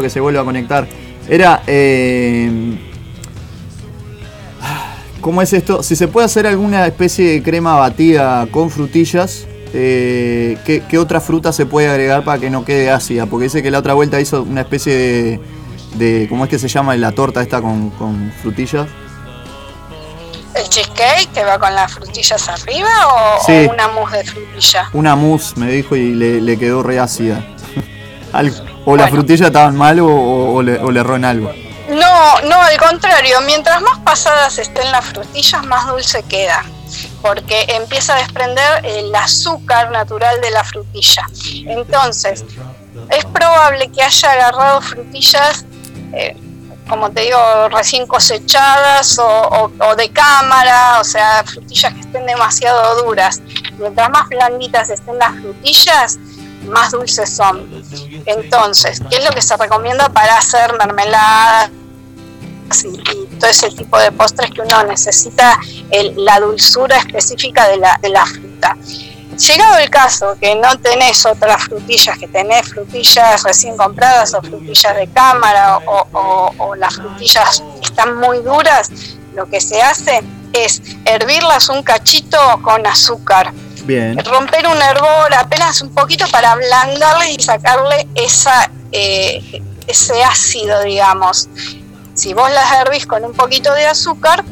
que se vuelva a conectar. Era. Eh, ¿Cómo es esto? Si se puede hacer alguna especie de crema batida con frutillas, eh, ¿qué, otra fruta se puede agregar para que no quede ácida? Porque dice que la otra vuelta hizo una especie de. ¿Cómo es que se llama la torta esta con, frutillas? ¿El cheesecake que va con las frutillas arriba o, una mousse de frutilla? Una mousse, me dijo, y le, quedó re ácida. o las frutillas estaban mal o, le, erró en algo. No, no, al contrario, mientras más pasadas estén las frutillas, más dulce queda, porque empieza a desprender el azúcar natural de la frutilla. Entonces, es probable que haya agarrado frutillas, eh, como te digo, recién cosechadas o, o, de cámara, o sea, frutillas que estén demasiado duras. Mientras más blanditas estén las frutillas, más dulces son. Entonces, ¿qué es lo que se recomienda para hacer mermelada y, todo ese tipo de postres que uno necesita la dulzura específica de la, de la fruta? Llegado el caso que no tenés otras frutillas, que tenés frutillas recién compradas o frutillas de cámara o, o las frutillas están muy duras, lo que se hace es hervirlas un cachito con azúcar Romper un hervor apenas un poquito para ablandarle y sacarle esa, eh, ese ácido, digamos. Si vos las hervís con un poquito de azúcar,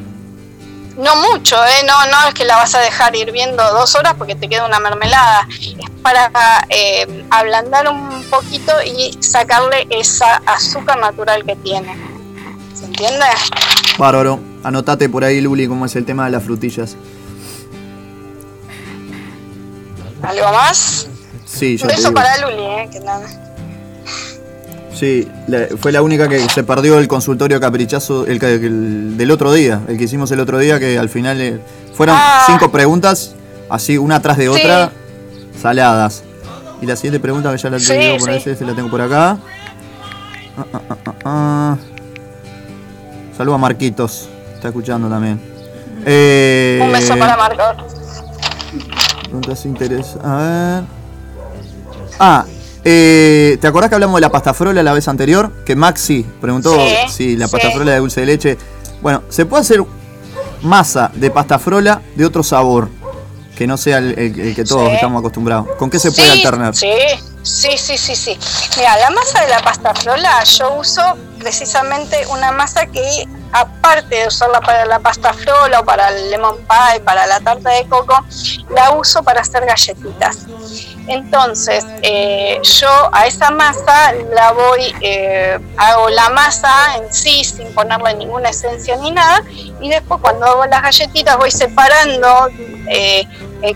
no mucho, ¿eh? no, no es que la vas a dejar hirviendo dos horas porque te queda una mermelada. Es para eh, ablandar un poquito y sacarle esa azúcar natural que tiene. ¿Se entiende? Bárbaro. Anotate por ahí, Luli, cómo es el tema de las frutillas. ¿Algo más? Sí, yo Un beso para Luli, ¿eh? Que nada. Sí, fue la única que se perdió el consultorio caprichazo el, del otro día, el que hicimos el otro día, que al final eh, fueron ah. cinco preguntas, así una tras de otra, saladas. Y la siguiente pregunta, que ya la tengo por ahí, la tengo por acá. Ah, ah, Saludos a Marquitos, está escuchando también. Eh, Un beso para Marcos. Preguntas interés. A ver. Ah, eh, ¿te acordás que hablamos de la pasta frola la vez anterior? Que Maxi preguntó si la pasta frola de dulce de leche. Bueno, ¿se puede hacer masa de pasta frola de otro sabor? Que no sea el, que todos estamos acostumbrados. ¿Con qué se puede alternar? Sí, sí, sí, sí, sí. Mira, la masa de la pasta frola yo uso precisamente una masa que aparte de usarla para la pasta frola o para el lemon pie, para la tarta de coco, la uso para hacer galletitas. Entonces, eh, yo a esa masa la voy, eh, hago la masa en sí sin ponerle ninguna esencia ni nada, y después cuando hago las galletitas voy separando eh,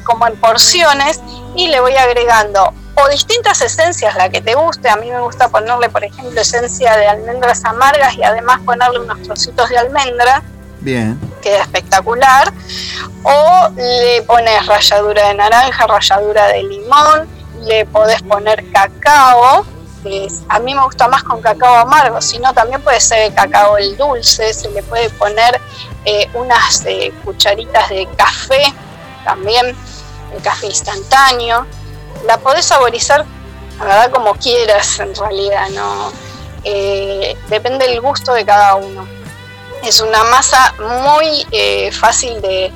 como en porciones y le voy agregando o distintas esencias, la que te guste. A mí me gusta ponerle, por ejemplo, esencia de almendras amargas y además ponerle unos trocitos de almendra. Bien. Queda espectacular. O le pones ralladura de naranja, ralladura de limón, le podés poner cacao. A mí me gusta más con cacao amargo, sino también puede ser cacao el dulce, se le puede poner eh, unas eh, cucharitas de café también, el café instantáneo la podés saborizar, la verdad, como quieras en realidad, ¿no? Eh, depende del gusto de cada uno. Es una masa muy eh, fácil de,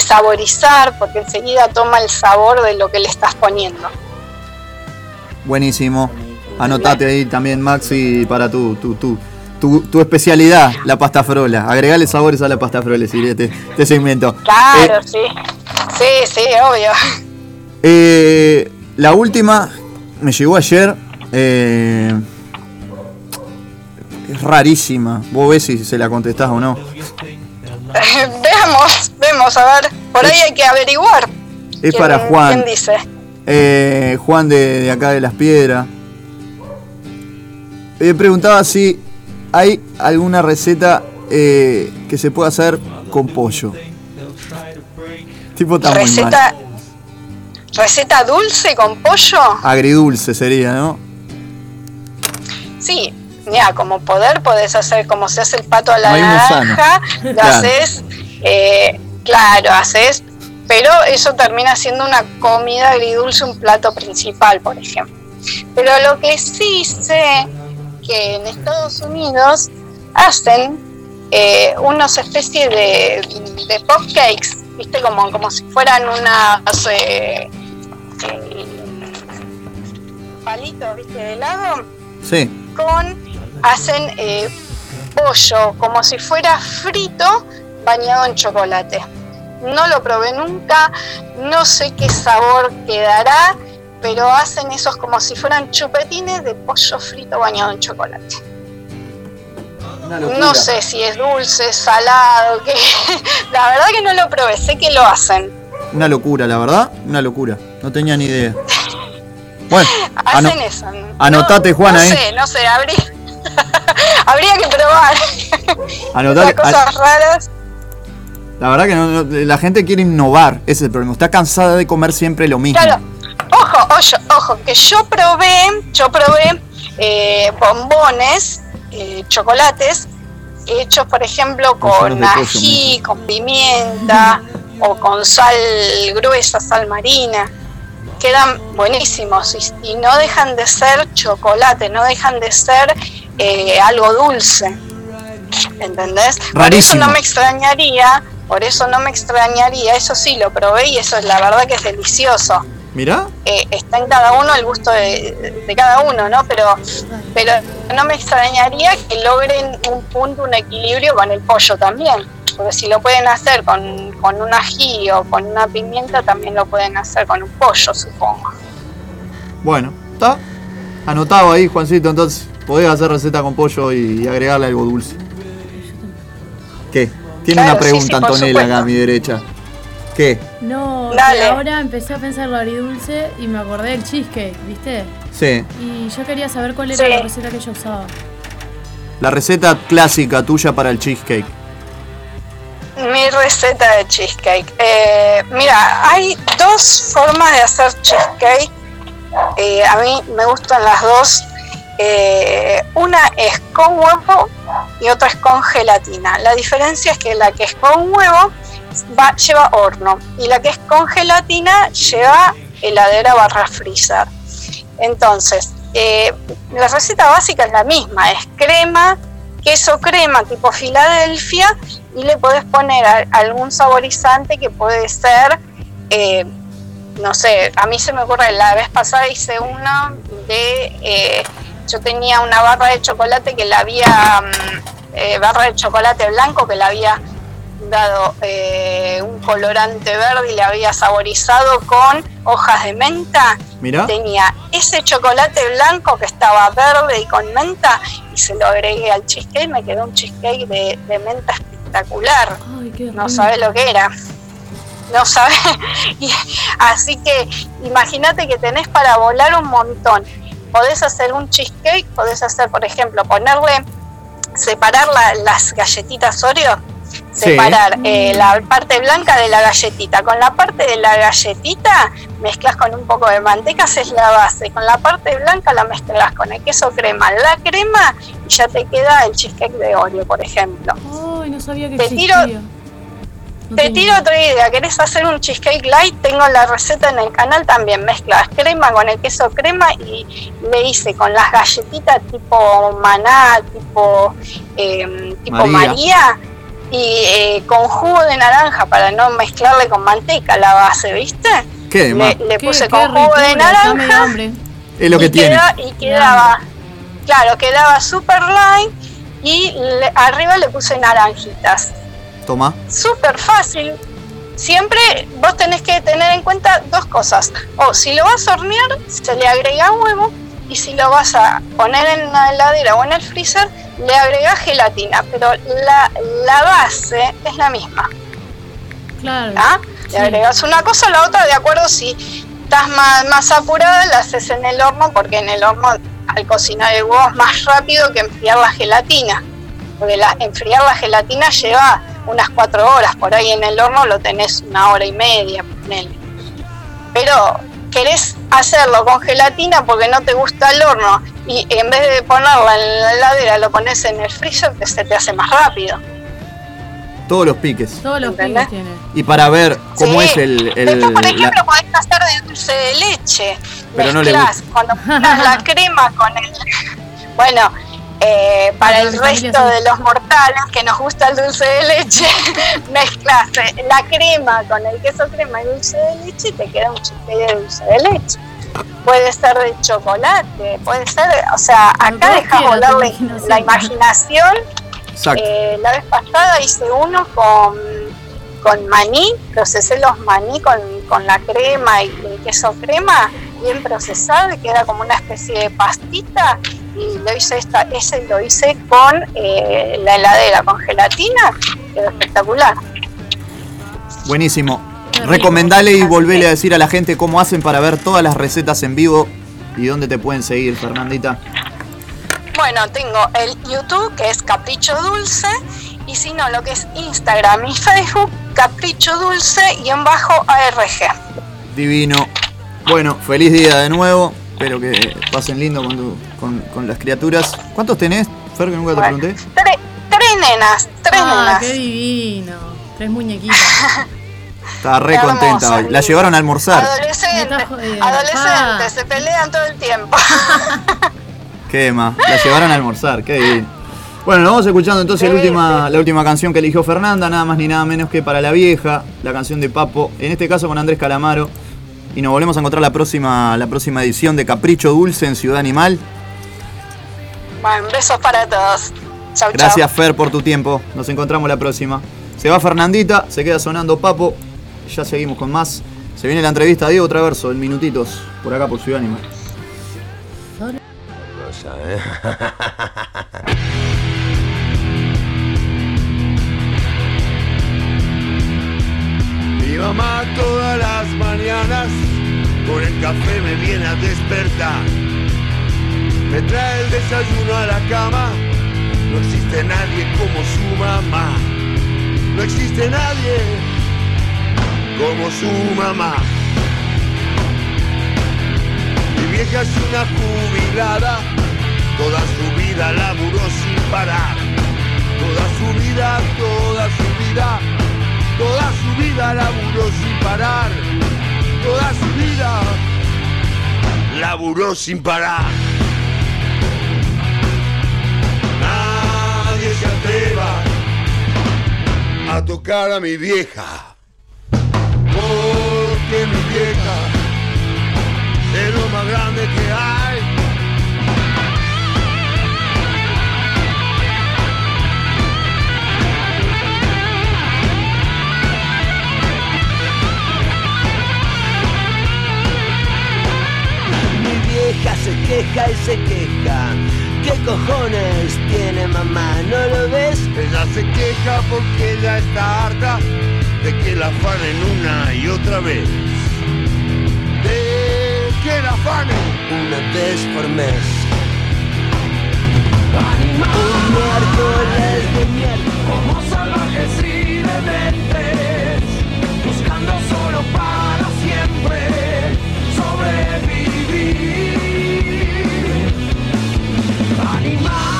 saborizar porque enseguida toma el sabor de lo que le estás poniendo. Buenísimo. Anotate ahí también, Maxi, para tu, tu, tu, tu, especialidad, la pasta frola. Agregale sabores a la pasta frola, si este segmento. Claro, eh, sí. Sí, sí, obvio. Eh, la última me llegó ayer. Eh, es rarísima. Vos ves si se la contestás o no. veamos, vemos, a ver. Por ahí hay que averiguar. Es para Juan. ¿Quién dice? Eh, Juan de, acá de las Piedras. Me preguntaba si hay alguna receta eh, que se pueda hacer con pollo. Tipo tan receta, ¿Receta dulce con pollo? Agridulce sería, ¿no? Sí, mira, como poder podés hacer como se hace el pato a la naranja, lo haces, eh, claro, haces, pero eso termina siendo una comida agridulce, un plato principal, por ejemplo. Pero lo que sí sé que en Estados Unidos hacen eh, unos especies de, de pop cakes, viste, como, como si fueran unas eh, palitos, viste, de helado. Sí. Con, hacen eh, pollo, como si fuera frito, bañado en chocolate. No lo probé nunca, no sé qué sabor quedará, pero hacen esos como si fueran chupetines de pollo frito bañado en chocolate. No sé si es dulce, salado, que la verdad que no lo probé, sé que lo hacen. Una locura, la verdad, una locura. No tenía ni idea. Bueno, hacen eso. Anotate, Juana, no ¿eh? sé, no sé, habría, habría que probar. Anotate, cosas raras. La verdad que no, no, la gente quiere innovar, ese es el problema. Está cansada de comer siempre lo mismo. Claro, ojo, ojo, ojo, que yo probé, yo probé eh, bombones, eh, chocolates, hechos por ejemplo con ají, con pimienta o con sal gruesa, sal marina. Quedan buenísimos y, y no dejan de ser chocolate, no dejan de ser eh, algo dulce. ¿Entendés? Por eso no me extrañaría, por eso no me extrañaría, eso sí lo probé y eso es la verdad que es delicioso. Mira. Eh, está en cada uno el gusto de, de, cada uno, ¿no? Pero, pero no me extrañaría que logren un punto, un equilibrio con el pollo también. Porque si lo pueden hacer con, con un ají o con una pimienta, también lo pueden hacer con un pollo, supongo. Bueno, está anotado ahí, Juancito. Entonces, podés hacer receta con pollo y, agregarle algo dulce. ¿Qué? Tiene Claro, una pregunta, sí, sí, Antonella, acá a mi derecha. ¿Qué? No, ahora empecé a pensar lo agridulce y me acordé del cheesecake, ¿viste? Sí. Y yo quería saber cuál era Sí. la receta que yo usaba. La receta clásica tuya para el cheesecake. Mi receta de cheesecake. Eh, mira, hay dos formas de hacer cheesecake. Eh, a mí me gustan las dos. Eh, una es con huevo y otra es con gelatina. La diferencia es que la que es con huevo va, lleva horno y la que es con gelatina lleva heladera barra freezer. Entonces, la receta básica es la misma, es crema, queso crema tipo Filadelfia y le podés poner a- algún saborizante que puede ser, eh, no sé, a mí se me ocurre, la vez pasada hice uno de, eh, yo tenía una barra de chocolate que la había, mm, eh, barra de chocolate blanco que la había dado eh, un colorante verde y le había saborizado con hojas de menta. Mirá. Tenía ese chocolate blanco que estaba verde y con menta y se lo agregué al cheesecake. Me quedó un cheesecake de, de menta espectacular. Ay, qué No sabe lo que era. No sabe. Y, así que imagínate que tenés para volar un montón. Podés hacer un cheesecake, podés hacer, por ejemplo, ponerle, separar la- las galletitas Oreo, Sí. separar eh, la parte blanca de la galletita. Con la parte de la galletita mezclas con un poco de manteca, haces la base. Con la parte blanca la mezclas con el queso crema, la crema y ya te queda el cheesecake de Oreo, por ejemplo. Ay, no sabía que Te existía. tiro- No Te tiro otra idea, ¿querés hacer un cheesecake light? Tengo la receta en el canal también, mezclas crema con el queso crema y le hice con las galletitas tipo maná, tipo, eh, tipo María. María, y eh, con jugo de naranja para no mezclarle con manteca la base, ¿viste? ¿Qué? Le, ma? le Qué- puse qué con jugo de naranja. Es lo que y, tiene. queda- y quedaba, claro, quedaba super light y le- arriba le puse naranjitas Toma. súper fácil. Siempre vos tenés que tener en cuenta dos cosas. O si lo vas a hornear, se le agrega huevo. Y si lo vas a poner en la heladera o en el freezer, le agregas gelatina. Pero la, la base es la misma. Claro. ¿ah? Sí. Le agregas una cosa o la otra de acuerdo si estás más, más apurada, la haces en el horno, porque en el horno al cocinar el huevo es más rápido que enfriar la gelatina. Porque la, enfriar la gelatina lleva unas cuatro horas, por ahí en el horno lo tenés una hora y media, ponele. Pero querés hacerlo con gelatina porque no te gusta el horno y en vez de ponerla en la heladera lo pones en el freezer que se te hace más rápido. Todos los piques. Todos los ¿Entendés? pibes tienen. Y para ver cómo Sí. es el. el- Después, por la- ejemplo, podés hacer de dulce de leche. Pero no le Mezclás, Cuando la crema con el... Bueno, Eh, para el resto de los mortales que nos gusta el dulce de leche, mezclas la crema con el queso crema y dulce de leche y te queda un chiste de dulce de leche. Puede ser de chocolate, puede ser, o sea, acá dejas volar la, imaginación. Eh, la vez pasada hice uno con, con maní, procesé los maní con, con la crema y el queso crema bien procesado y queda como una especie de pastita y lo hice esta, ese lo hice con eh, la heladera, con gelatina, quedó espectacular. Buenísimo. Recomendale y volvele a decir a la gente cómo hacen para ver todas las recetas en vivo y dónde te pueden seguir, Fernandita. Bueno, tengo el YouTube que es Capricho Dulce y si no, lo que es Instagram y Facebook, Capricho Dulce y en bajo ARG. Divino. Bueno, feliz día de nuevo. Espero que pasen lindo con, con, las criaturas. ¿Cuántos tenés, Fer, que nunca te pregunté? tres nenas, tres ah, nenas. qué divino. Tres muñequitas. Estaba re contenta hoy. La llevaron a almorzar. Adolescentes, adolescentes, se pelean todo el tiempo. qué más, la llevaron a almorzar, qué divino. Bueno, nos vamos escuchando entonces la última, la última canción que eligió Fernanda, nada más ni nada menos que para la vieja, la canción de Papo, en este caso con Andrés Calamaro. Y nos volvemos a encontrar la próxima, la próxima edición de Capricho Dulce en Ciudad Animal. Bueno, besos para todos. Chau, Gracias Fer por tu tiempo. Nos encontramos la próxima. Se va Fernandita, se queda sonando Papo. Ya seguimos con más. Se viene la entrevista a Diego Traverso en minutitos por acá por Ciudad Animal. mamá todas las mañanas con el café me viene a despertar. Me trae el desayuno a la cama. No existe nadie como su mamá. No existe nadie como su mamá. Mi vieja es una jubilada. Toda su vida laburó sin parar. Toda su vida, toda su vida Toda su vida laburó sin parar. Toda su vida laburó sin parar. Nadie se atreva a tocar a mi vieja. Porque mi vieja es lo más grande que hay. Se queja y se queja. ¿Qué cojones tiene mamá? ¿No lo ves? Ella se queja porque ella está harta de que la afanen una y otra vez. De que la afanen una vez por mes. Un miércoles de miércoles. Como salvajes y dementes, buscando solo para siempre sobrevivir. be mine.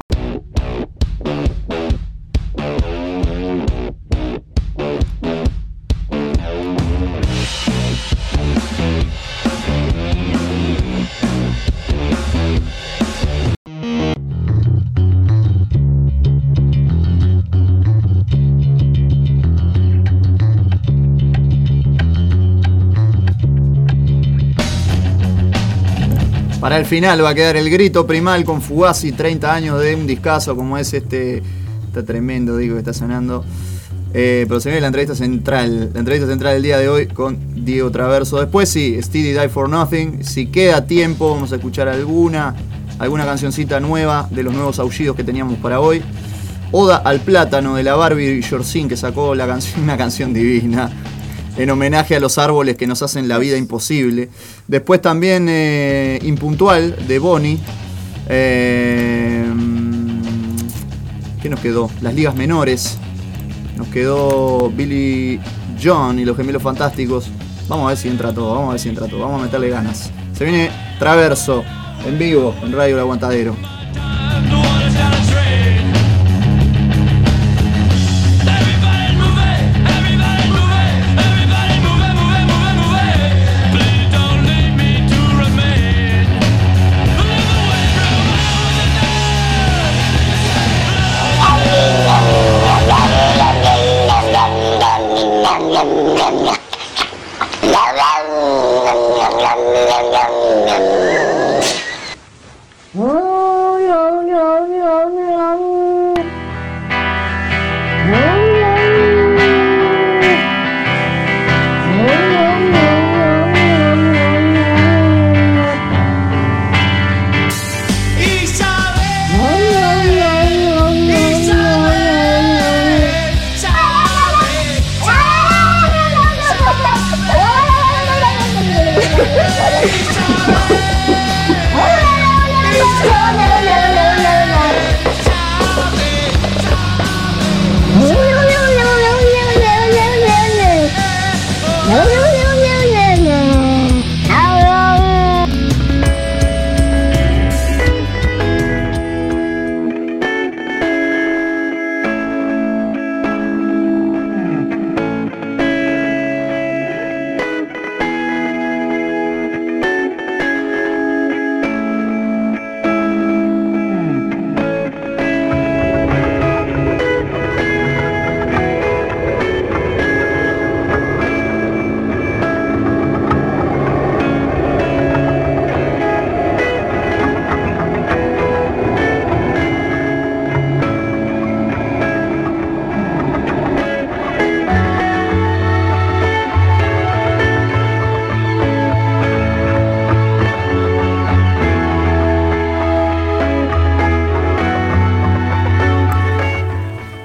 Para el final va a quedar el grito primal con Fugazi, 30 años de un discazo como es este. Está tremendo, digo, que está sonando. Eh, pero se viene la entrevista central. La entrevista central del día de hoy con Diego Traverso. Después sí, Steady Die for Nothing. Si queda tiempo, vamos a escuchar alguna, alguna cancioncita nueva de los nuevos aullidos que teníamos para hoy. Oda al plátano de la Barbie Jorcin que sacó la una canción divina. En homenaje a los árboles que nos hacen la vida imposible. Después también eh, Impuntual de Bonnie. Eh, ¿Qué nos quedó? Las ligas menores. Nos quedó Billy John y los gemelos fantásticos. Vamos a ver si entra todo, vamos a ver si entra todo, vamos a meterle ganas. Se viene Traverso en vivo en Radio El Aguantadero.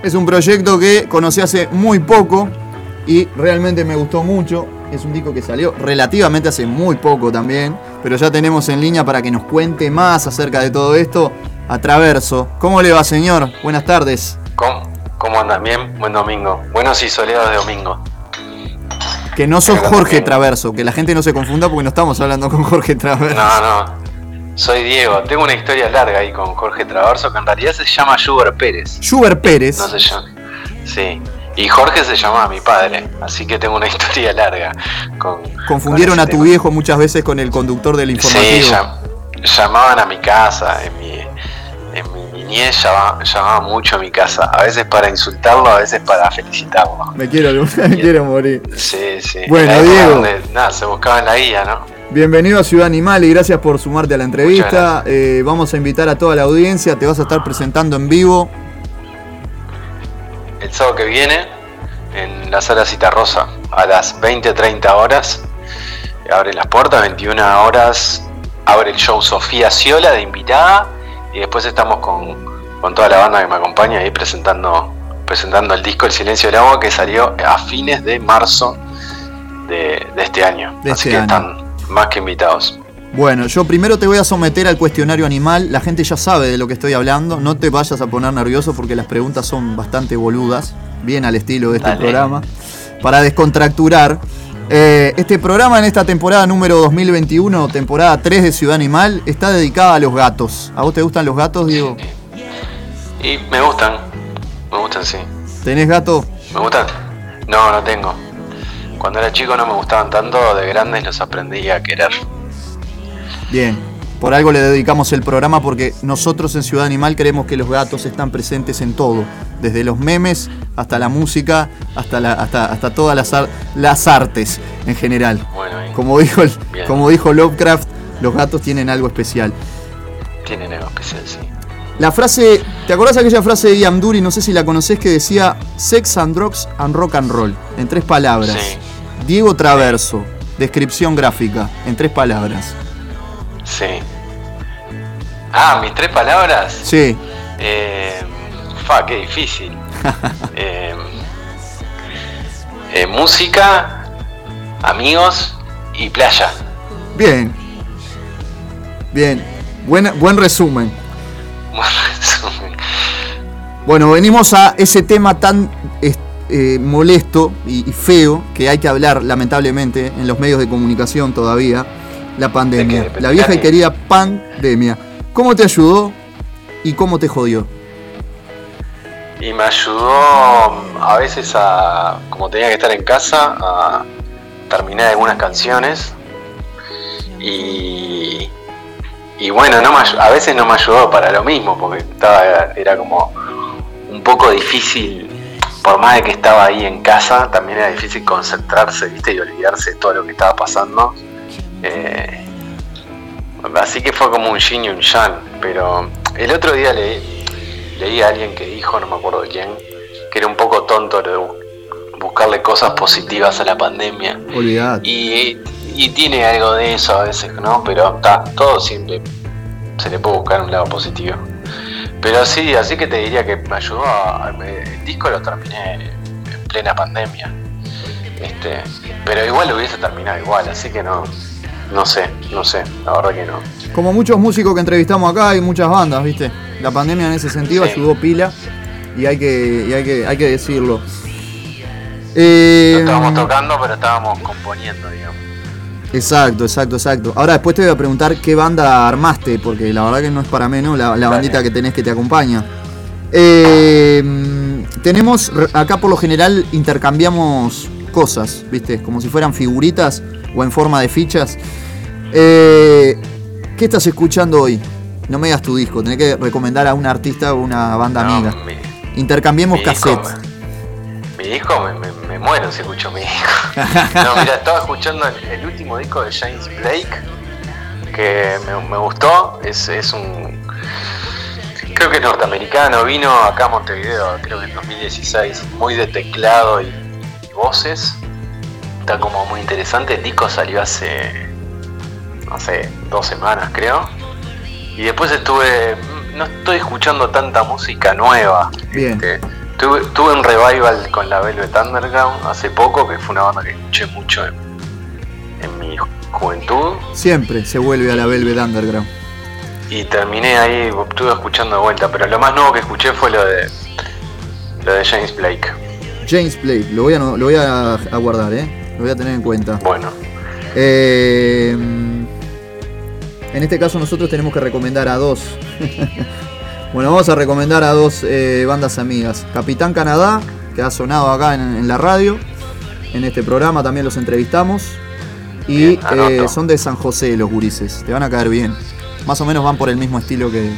Es un proyecto que conocí hace muy poco y realmente me gustó mucho. Es un disco que salió relativamente hace muy poco también, pero ya tenemos en línea para que nos cuente más acerca de todo esto a Traverso. ¿Cómo le va, señor? Buenas tardes. ¿Cómo, ¿Cómo andan? Bien, buen domingo. Buenos y soleados de domingo. Que no sos Jorge Traverso, que la gente no se confunda porque no estamos hablando con Jorge Traverso. No, no. Soy Diego. Tengo una historia larga ahí con Jorge Traverso que en realidad se llama Schubert Pérez. Schubert Pérez. No se llama. Sí. Y Jorge se llamaba mi padre, así que tengo una historia larga. Con, Confundieron con a tu tema. viejo muchas veces con el conductor del informativo. Sí, llam- llamaban a mi casa, en mi, en mi niñez llamaban mucho a mi casa, a veces para insultarlo, a veces para felicitarlo. Me quiero, me quiero morir. Sí, sí. Bueno, Diego. donde, nada, se buscaba en la guía, ¿no? Bienvenido a Ciudad Animal y gracias por sumarte a la entrevista. Eh, vamos a invitar a toda la audiencia, te vas a estar presentando en vivo. El sábado que viene, en la sala Cita Rosa, a las 20-30 horas, abre las puertas, 21 horas, abre el show Sofía Ciola de invitada, y después estamos con, con toda la banda que me acompaña ahí presentando, presentando el disco El Silencio del Agua que salió a fines de marzo de, de este año. De Así este que año. están más que invitados. Bueno, yo primero te voy a someter al cuestionario animal. La gente ya sabe de lo que estoy hablando. No te vayas a poner nervioso porque las preguntas son bastante boludas, bien al estilo de este Dale. programa. Para descontracturar. Eh, este programa en esta temporada número 2021, temporada 3 de Ciudad Animal, está dedicada a los gatos. ¿A vos te gustan los gatos, Diego? Y me gustan, me gustan, sí. ¿Tenés gato? ¿Me gustan? No, no tengo. Cuando era chico no me gustaban tanto, de grandes los aprendí a querer. Bien. Por algo le dedicamos el programa porque nosotros en Ciudad Animal creemos que los gatos están presentes en todo, desde los memes hasta la música, hasta, la, hasta, hasta todas las, ar- las artes en general. Bueno, Como dijo, el- como dijo Lovecraft, los gatos tienen algo especial. tienen algo especial, sí. La frase, ¿te acordás aquella frase de Ian Dury, no sé si la conocés, que decía Sex and Drugs and Rock and Roll, en tres palabras? Sí. Diego Traverso, descripción gráfica, en tres palabras. Sí. Ah, mis tres palabras. Sí, Eh, fa, qué difícil. Eh, eh, música, amigos y playa. Bien. Bien. Buen, buen resumen. Buen resumen. Bueno, venimos a ese tema tan eh, molesto y, y feo que hay que hablar, lamentablemente, en los medios de comunicación todavía, la pandemia. ¿De qué? ¿De La vieja y querida pandemia. ¿Cómo te ayudó y cómo te jodió? Y me ayudó a veces a, como tenía que estar en casa, a terminar algunas canciones. Y, y bueno, no me a veces no me ayudó para lo mismo, porque estaba, era como un poco difícil, por más de que estaba ahí en casa, también era difícil concentrarse, ¿viste? Y olvidarse de todo lo que estaba pasando. Eh, así que fue como un yin y un yang, pero el otro día leí, leí a alguien que dijo, no me acuerdo quién, que era un poco tonto de buscarle cosas positivas a la pandemia. Olvidate. Y, y tiene algo de eso a veces, ¿no? Pero está, todo siempre se le puede buscar un lado positivo. Pero sí, así que te diría que me ayudó a. me- El disco lo terminé en plena pandemia. Este, pero igual lo hubiese terminado igual, así que no. No sé, no sé, la verdad que no. Como muchos músicos que entrevistamos acá y muchas bandas, ¿viste? La pandemia en ese sentido Sí. ayudó pila y hay que, y hay que, hay que decirlo. Eh, No estábamos tocando, pero estábamos componiendo, digamos. Exacto, exacto, exacto. Ahora después te voy a preguntar qué banda armaste, porque la verdad que no es para menos la, la bandita que tenés que te acompaña. Eh, tenemos, acá por lo general intercambiamos cosas, ¿viste? Como si fueran figuritas o en forma de fichas. Eh, ¿Qué estás escuchando hoy? No me digas tu disco, tenés que recomendar a un artista o una banda No, amiga. mi- Intercambiemos mi cassettes. Mi disco me, me- me muero si escucho mi disco. No, mira, estaba escuchando el, el último disco de James Blake, que me, me gustó. Es, es un. Creo que es norteamericano, vino acá a Montevideo, creo que en 2016, muy de teclado y, y voces. Está como muy interesante. El disco salió hace. no sé, dos semanas creo. Y después estuve. No estoy escuchando tanta música nueva. Bien. Este, tuve, tuve un revival con la Velvet Underground hace poco, que fue una banda que escuché mucho en, en mi ju- juventud. Siempre se vuelve a la Velvet Underground. Y terminé ahí, estuve escuchando de vuelta, pero lo más nuevo que escuché fue lo de lo de James Blake. James Blake, lo voy a, lo voy a, a guardar, ¿eh? Lo voy a tener en cuenta. Bueno, Eh, en este caso nosotros tenemos que recomendar a dos. Bueno, vamos a recomendar a dos eh, bandas amigas. Capitán Canadá, que ha sonado acá en, en la radio. En este programa también los entrevistamos. Y Bien, eh, son de San José los gurises. Te van a caer bien. Más o menos van por el mismo estilo que,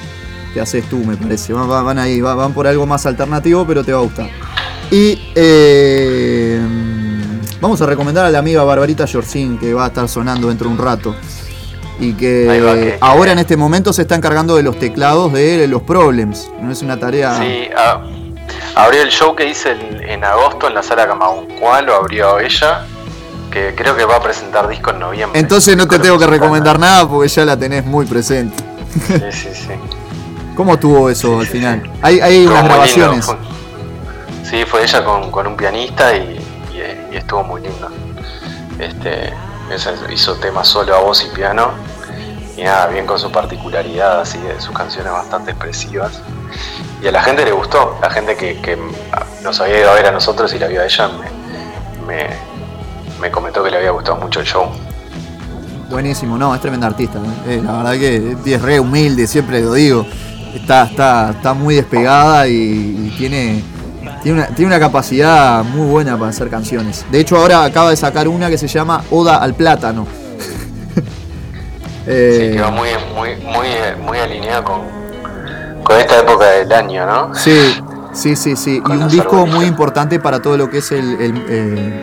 que haces tú, me parece. Van, van- van ahí, va- van por algo más alternativo, pero te va a gustar. Y eh, vamos a recomendar a la amiga Barbarita Yorcín, que va a estar sonando dentro de un rato. Y que Ahí va, que- ahora en este momento se está encargando de los teclados de los problems. No es una tarea. sí, ah, abrió el show que hice en, en agosto en la sala Camaguncua, lo abrió ella, que creo que va a presentar disco en noviembre. Entonces no te tengo que recomendar nada porque ya la tenés muy presente. Sí, sí, sí. ¿Cómo tuvo eso Sí, al sí, final? sí. Hay, hay Estuvo unas grabaciones. fue- Sí, fue ella con, con un pianista y, y- y estuvo muy lindo. Este, hizo temas solo a voz y piano. Y nada, bien con su particularidad, así de sus canciones bastante expresivas. Y a la gente le gustó. La gente que, nos había ido a ver a nosotros y la vio a ella me, me, me comentó que le había gustado mucho el show. Buenísimo, no, es tremenda artista. ¿eh? Eh, la verdad que es re humilde, siempre lo digo. Está, está, está muy despegada y tiene, tiene, una, tiene una capacidad muy buena para hacer canciones. De hecho, ahora acaba de sacar una que se llama Oda al Plátano. Eh, Sí, que va muy, muy, muy, muy alineado con, con esta época del año, ¿no? Sí, sí, sí, sí. Y un disco muy importante para todo lo que es el, el, eh,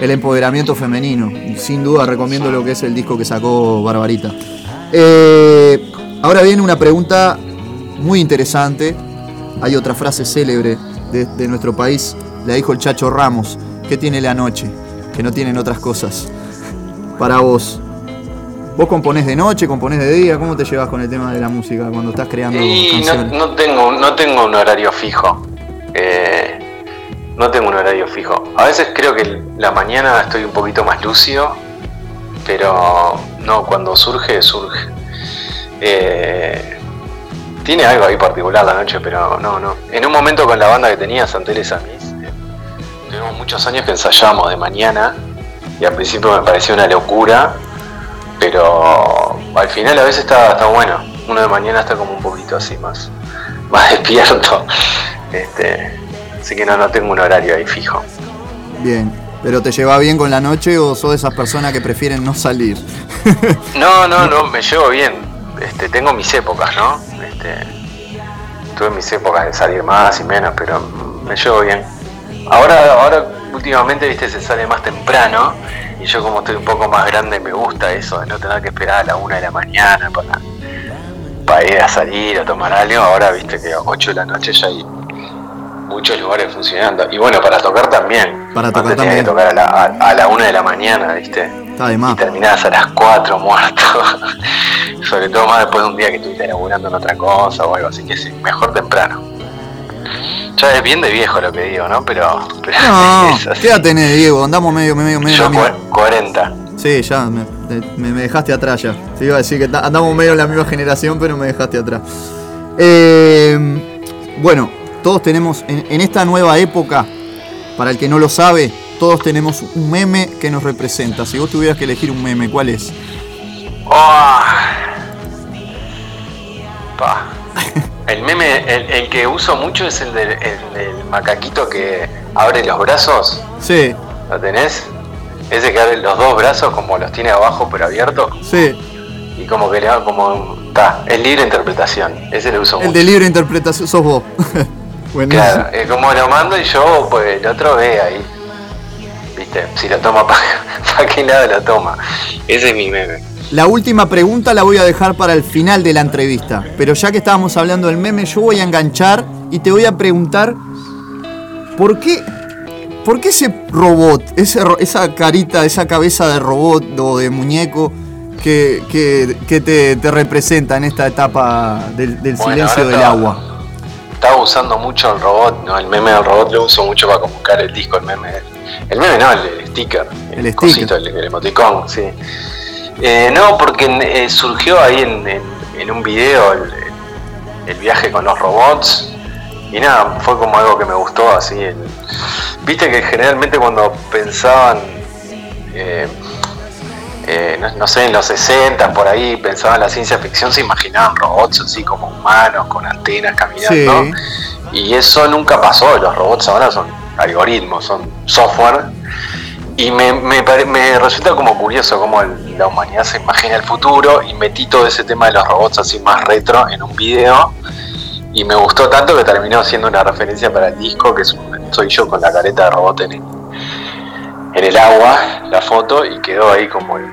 el empoderamiento femenino. Y Sin duda recomiendo lo que es el disco que sacó Barbarita. Eh, ahora viene una pregunta muy interesante. Hay otra frase célebre de, de nuestro país. La dijo el Chacho Ramos. ¿Qué tiene la noche? Que no tienen otras cosas. Para vos. ¿Vos componés de noche, componés de día? ¿Cómo te llevas con el tema de la música cuando estás creando Y no, canciones? no tengo, no tengo un horario fijo. Eh, no tengo un horario horario fijo. A veces creo que la mañana estoy un poquito más lúcido, pero no, cuando surge, surge. Eh, tiene algo ahí particular la noche, pero no, no. En un momento con la banda que tenía, Santeles Amis, eh, tuvimos muchos años que ensayábamos de mañana y al principio me pareció una locura, pero al final a veces está, está bueno. Uno de mañana está como un poquito así más, más despierto. Este, así que no, no tengo un horario ahí fijo. Bien. ¿Pero te lleva bien con la noche o sos de esas personas que prefieren no salir? No, no, no, me llevo bien. Este, tengo mis épocas, ¿no? Este, tuve mis épocas de salir más y menos, pero me llevo bien. Ahora, ahora últimamente, viste, se sale más temprano y yo como estoy un poco más grande me gusta eso de no tener que esperar a la una de la mañana para, para ir a salir a tomar algo. Ahora, viste, que a 8 de la noche ya hay muchos lugares funcionando. Y bueno, para tocar también. Para tocar Antes tenía que también. tocar a la, a, a la una de la mañana, viste. Está de más. Y terminabas a las 4 muerto. Sobre todo más después de un día que estuviste laburando en otra cosa o algo así que sí, mejor temprano. Ya es bien de viejo lo que digo, ¿no? Pero, pero No, es. ¿qué edad tenés, Diego? Andamos medio, medio, medio. Yo la misma- cua- 40. Sí, ya, me, me- me dejaste atrás ya. Te iba a decir que andamos medio en la misma generación, pero me dejaste atrás. Eh, bueno, todos tenemos, en, en esta nueva época, para el que no lo sabe, todos tenemos un meme que nos representa. Si vos tuvieras que elegir un meme, ¿cuál es? Oh. Pa. El meme, el, el que uso mucho es el del, el macaquito que abre los brazos. Sí, ¿Lo tenés? Ese que abre los dos brazos como los tiene abajo pero abiertos. sí. Y como que le da como... Ta, es libre interpretación. Ese lo uso El mucho. de libre interpretación sos vos. Buenísimo. Claro, es como lo mando y yo, pues el otro ve ahí. ¿Viste? Si lo toma, ¿para qué lado lo toma? Ese es mi meme. La última pregunta la voy a dejar para el final de la entrevista. Pero ya que estábamos hablando del meme, yo voy a enganchar y te voy a preguntar ¿por qué, por qué ese robot, ese esa carita, esa cabeza de robot o de muñeco que, que- que te, te representa en esta etapa del, del Bueno, silencio del agua? Estaba usando mucho el robot, ¿no? El meme del robot lo uso mucho para comunicar el disco, el meme. El meme no, el, el sticker. El sticker. cosito, el, el emoticón, sí. Eh, no, porque eh, surgió ahí en, en- en un video el, el viaje con los robots. Y nada, fue como algo que me gustó así. el- Viste que generalmente cuando pensaban, eh, eh, no, no sé, en los 60 por ahí, pensaban en la ciencia ficción, se imaginaban robots así como humanos, con antenas caminando. Sí. Y eso nunca pasó, los robots ahora son algoritmos, son software. Y me, me, me resulta como curioso cómo la humanidad se imagina el futuro y metí todo ese tema de los robots así más retro en un video y me gustó tanto que terminó siendo una referencia para el disco, que es soy yo con la careta de robot en el, en el agua, la foto, y quedó ahí como el,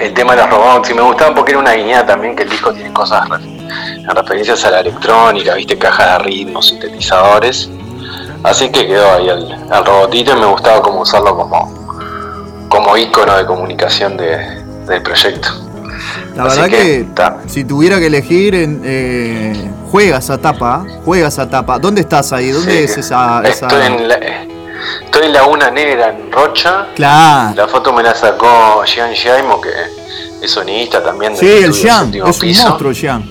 el tema de los robots. Y me gustaba porque era una guiñada también que el disco tiene cosas en referencias a la electrónica, viste, cajas de ritmos, sintetizadores. Así que quedó ahí el, el robotito y me gustaba como usarlo como, como ícono de comunicación de- del proyecto. La Así verdad que, que, si tuviera que elegir, en, eh, juega esa tapa, juega esa tapa. ¿Dónde estás ahí? ¿Dónde Sí, es esa, esa- Estoy, en la, estoy en la Una Negra en Rocha. Claro. La foto me la sacó Jean Jaimo, que es sonidista también. Sí, el Jean, es un Piso. monstruo Jean.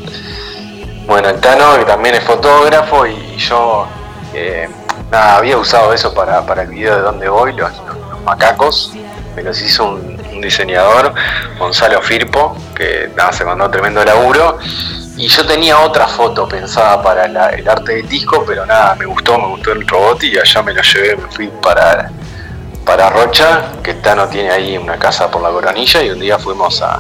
Bueno, el Tano, que también es fotógrafo, y yo eh, nada, había usado eso para, para el video de dónde voy, los, macacos. Me los hizo un, diseñador, Gonzalo Firpo, que nada, se mandó tremendo laburo. Y yo tenía otra foto pensada para el arte del disco, pero nada, me gustó, me gustó el robot y allá me lo llevé, me fui para, para Rocha, que Tano tiene ahí una casa por la coronilla, y un día fuimos a,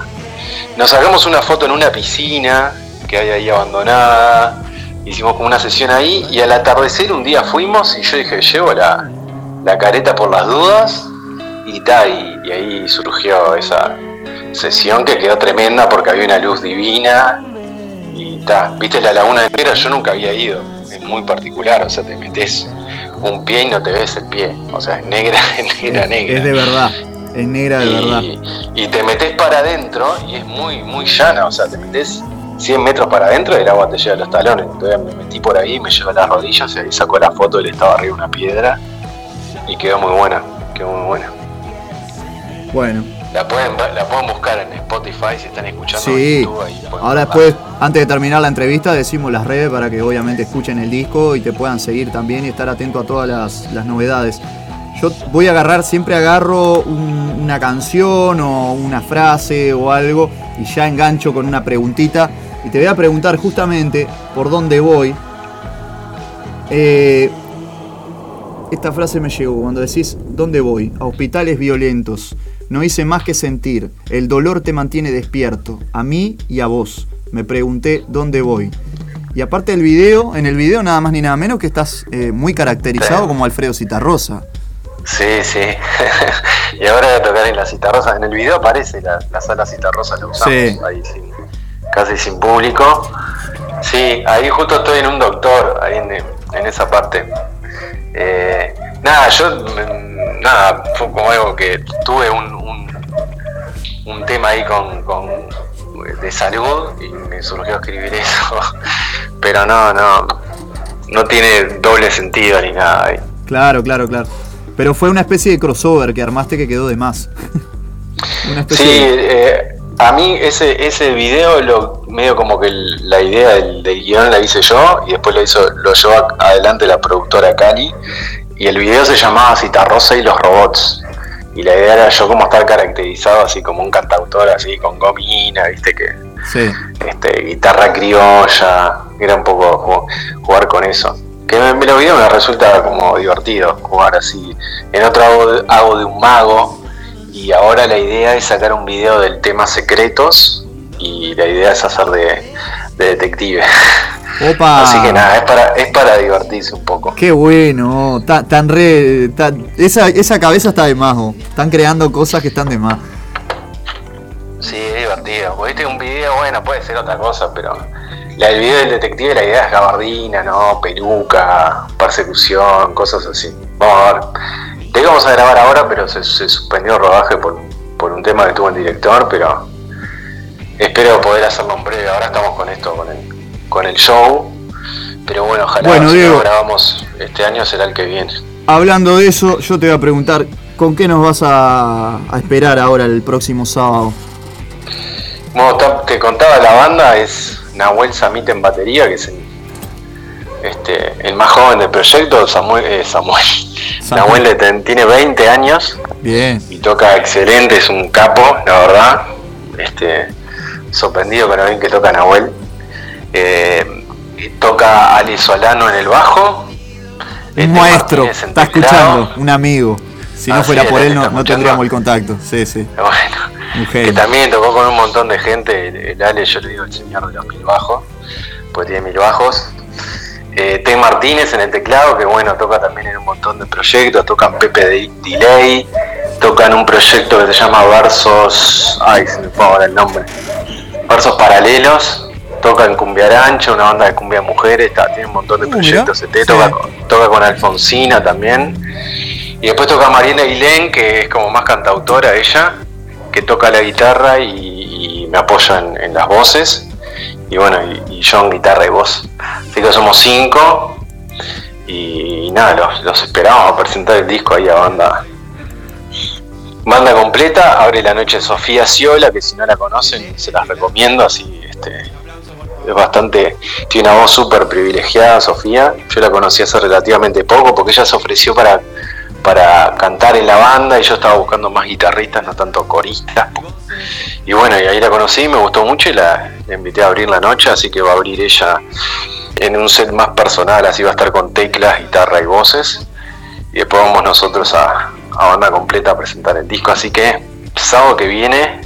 nos sacamos una foto en una piscina que hay ahí abandonada. Hicimos como una sesión ahí y al atardecer un día fuimos y yo dije, llevo la, la careta por las dudas y ta, y, y ahí surgió esa sesión que quedó tremenda porque había una luz divina y ta, viste la laguna de Negra, yo nunca había ido, es muy particular, o sea, te metes un pie y no te ves el pie, o sea, es negra, es negra, negra Es de verdad. Es negra de verdad. y, y te metes para adentro y es muy, muy llana, o sea, te metes 100 metros para adentro y el agua te llega a los talones. Entonces me metí por ahí, me llegó a las rodillas y ahí sacó la foto, él estaba arriba de una piedra y quedó muy buena, quedó muy buena. Bueno, La pueden, la pueden buscar en Spotify si están escuchando sí. YouTube. ahí Ahora después, antes de terminar la entrevista, decimos las redes para que obviamente escuchen el disco y te puedan seguir también y estar atento a todas las, las novedades. Yo voy a agarrar, siempre agarro un- una canción o una frase o algo y ya engancho con una preguntita. Y te voy a preguntar justamente por dónde voy. Eh, esta frase me llegó cuando decís, ¿dónde voy? A hospitales violentos. No hice más que sentir. El dolor te mantiene despierto. A mí y a vos. Me pregunté, ¿dónde voy? Y aparte del video, en el video nada más ni nada menos que estás eh, muy caracterizado Sí. como Alfredo Citarrosa. Sí, sí. y ahora voy a tocar en la cita rosa. En el video aparece la, la sala cita rosa, la usamos Sí. ahí sin- casi sin público. Sí, ahí justo estoy en un doctor, ahí en, en esa parte. Eh, nada, yo, mm, nada, fue como algo que tuve un, un, un tema ahí con, con de salud y me surgió escribir eso. Pero no, no, no tiene doble sentido ni nada. ahí. Claro, claro, claro. Pero fue una especie de crossover que armaste que quedó de más. una Sí, especie de- eh, a mí ese, ese video, lo, medio como que el- la idea del, del guion la hice yo y después lo hizo lo llevó a- adelante la productora Cali y el video se llamaba Citarrosa y los robots. Y la idea era yo como estar caracterizado así como un cantautor así con gomina, viste que Sí. este, guitarra criolla, era un poco ju- jugar con eso. Que me, los videos me resulta como divertido jugar así. En otro hago de un mago y ahora la idea es sacar un video del tema secretos y la idea es hacer de, de detective. Opa. Así que nada, es para, es para divertirse un poco. Qué bueno, tan, tan re. tan- esa, esa cabeza está de más, oh. Están creando cosas que están de más. Sí, es divertido. Viste un video, bueno, puede ser otra cosa, pero la del video del detective, la idea es gabardina, ¿no? Peluca, persecución, cosas así. Vamos a ver. Te íbamos a grabar ahora, pero se, se suspendió el rodaje por, por un tema que tuvo el director, pero espero poder hacerlo en breve. Ahora estamos con esto, con el, con el show. Pero bueno, ojalá Bueno, si Diego. lo grabamos este año será el que viene. Hablando de eso, yo te voy a preguntar, ¿con qué nos vas a, a esperar ahora el próximo sábado? Bueno, te contaba la banda, es Nahuel Samit en batería, que es el, este, el más joven del proyecto, Samuel, eh, Samuel. Samuel. De tiene 20 años Bien. y toca excelente, es un capo, la verdad. Este, sorprendido con lo bien que toca Nahuel. Eh, toca Ali Solano en el bajo. Este, Un maestro, Martínez en está teclado. escuchando, un amigo. Si no Ah, fuera sí, por él no, tendríamos el contacto. Sí, sí. Bueno, que también tocó con un montón de gente. El, el Ale, yo le digo el señor de los mil bajos, pues tiene mil bajos. Eh, T. Martínez en el teclado, que bueno, toca también en un montón de proyectos. Tocan Pepe de Delay, tocan un proyecto que se llama Versos. Ay, se me fue ahora el nombre. Versos Paralelos. Toca en Cumbia Arancha, una banda de cumbia mujeres, está- tiene un montón de Uh, proyectos. este, Sí. toca, con- toca con Alfonsina también. Y después toca Mariela Aguilén, que es como más cantautora ella, que toca la guitarra y, y me apoya en, en las voces. Y bueno, y, y yo en guitarra y voz. Así que somos cinco. Y, nada, los, los esperamos a presentar el disco ahí a banda. Banda completa, abre la noche Sofía Ciola, que si no la conocen se las recomiendo, así este, es bastante, tiene una voz súper privilegiada Sofía, yo la conocí hace relativamente poco porque ella se ofreció para, para cantar en la banda y yo estaba buscando más guitarristas, no tanto coristas. Y bueno, y ahí la conocí, me gustó mucho y la, la invité a abrir la noche, así que va a abrir ella en un set más personal, así va a estar con teclas, guitarra y voces. Y después vamos nosotros a, a banda completa a presentar el disco, así que sábado que viene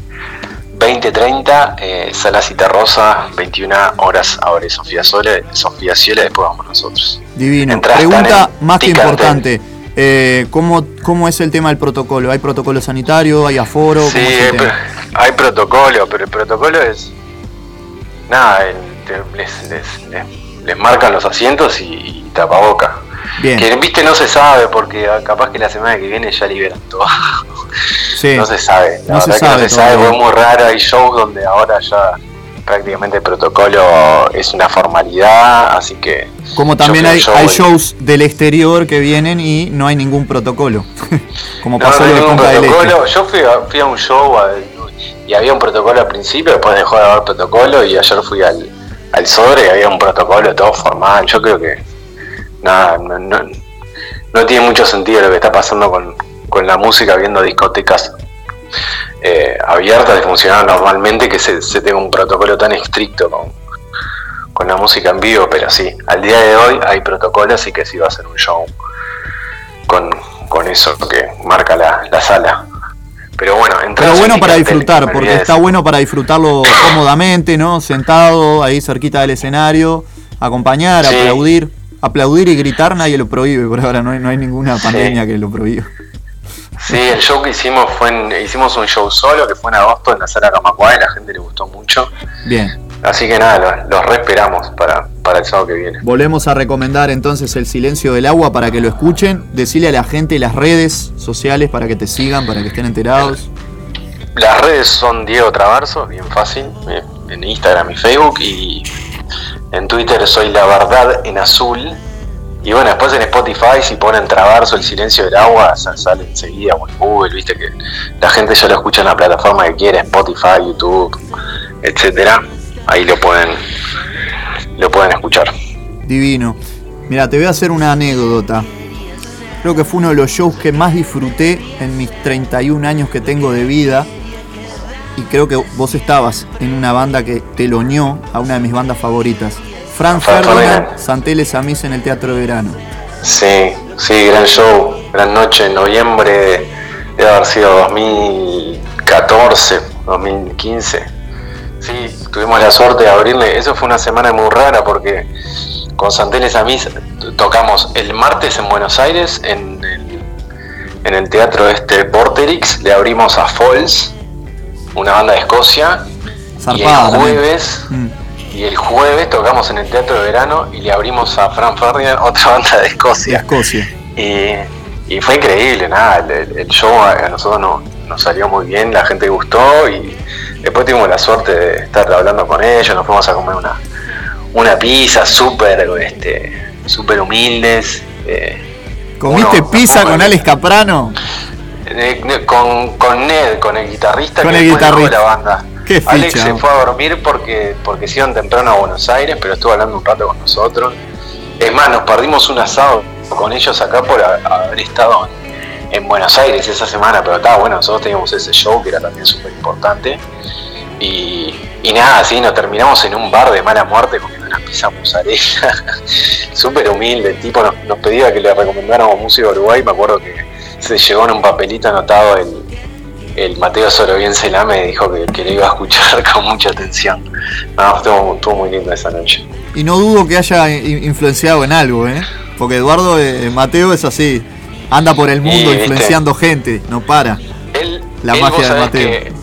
20.30, eh, Sala Cita Rosa, 21 horas abre Sofía Sola, Sofía Ciola, después vamos nosotros. Divino. Entrás Pregunta más que importante. Eh, ¿cómo, ¿Cómo es el tema del protocolo? ¿Hay protocolo sanitario? ¿Hay aforo? Sí, ¿Cómo es el hay, tema? pro- hay protocolo, pero el protocolo es. Nada, el- te- les, les- les- les marcan los asientos y, y tapaboca. Bien. Que viste no se sabe porque ah, capaz que la semana que viene ya liberan todo. Sí. No se sabe, la No se verdad que sabe no se sabe, es muy raro, hay shows donde ahora ya prácticamente el protocolo es una formalidad, así que... Como también hay, shows del exterior que vienen y no hay ningún protocolo. Como No, pasó no lo hay de del Este. Yo fui a, fui a un show a- y había un protocolo al principio, después dejó de haber protocolo y ayer fui al, al sobre y había un protocolo todo formal. Yo creo que nada, no, no, no tiene mucho sentido lo que está pasando con, con la música viendo discotecas eh, abiertas y funcionando normalmente que se, se tenga un protocolo tan estricto con, con la música en vivo, pero sí, al día de hoy hay protocolos y que sí va a ser un show con, con eso que marca la, la sala. Pero bueno, Pero bueno en para disfrutar, porque está bueno para disfrutarlo cómodamente, ¿no? Sentado ahí cerquita del escenario, acompañar, Sí. aplaudir. Aplaudir y gritar nadie lo prohíbe, por ahora no hay, no hay ninguna pandemia que lo prohíba. Sí, el show que hicimos fue en, hicimos un show solo que fue en agosto en la sala Camacuá y la gente le gustó mucho. Bien, Así que nada, los, los re esperamos para, para el sábado que viene. volvemos a recomendar entonces el silencio del agua para que lo escuchen. Decirle a la gente las redes sociales para que te sigan, para que estén enterados. Las redes son Diego Traverso, bien fácil, eh, en Instagram y Facebook y en Twitter soy La Verdad en Azul. Y bueno, después en Spotify si ponen Traverso, el silencio del agua, sa- sale enseguida o en Google, viste que la gente ya lo escucha en la plataforma que quiere, Spotify, YouTube, etcétera. Ahí lo pueden, lo pueden escuchar. Divino. Mira, te voy a hacer una anécdota. Creo que fue uno de los shows que más disfruté en mis 31 años que tengo de vida. Y creo que vos estabas en una banda que teloneó a una de mis bandas favoritas. Fran Fran Ferdinand. Santeles Amis en el Teatro de Verano. Sí, sí, gran show, gran noche en noviembre, debe haber sido 2014, 2015. Sí, tuvimos la suerte de abrirle, eso fue una semana muy rara porque con Santeles Amis tocamos el martes en Buenos Aires en el, en el teatro este Vorterix, le abrimos a Falls, una banda de Escocia, y Zarpada el también. jueves Mm. Y el jueves tocamos en el Teatro de Verano y le abrimos a Fran Ferdinand, otra banda de De Escocia. Escocia. Y, y fue increíble, nada, el, el show a nosotros no- nos salió muy bien, la gente gustó y después tuvimos la suerte de estar hablando con ellos, nos fuimos a comer una, una pizza súper este, súper humildes. eh, ¿Comiste uno- pizza con Alex Caprano? eh, eh, con, con Ned, con el guitarrista Con que el guitarrista. la banda. Alex se fue a dormir porque, porque se iban temprano a Buenos Aires, pero estuvo hablando un rato con nosotros. Es más, nos perdimos un asado con ellos acá por a- haber estado en, en Buenos Aires esa semana, pero estaba bueno, nosotros teníamos ese show que era también súper importante. Y, y nada, así nos terminamos en un bar de mala muerte comiendo una pizza mozzarella. Súper humilde, el tipo nos, nos pedía que le recomendáramos música de Uruguay. Me acuerdo que se llegó en un papelito anotado el, el Mateo Solovien Celame y dijo que, que le iba a escuchar con mucha atención. No, estuvo, estuvo muy lindo esa noche. Y no dudo que haya influenciado en algo, ¿eh? Porque Eduardo eh, Mateo es así. Anda por el mundo Y, viste. influenciando gente, no para. Él, La él, magia de Mateo.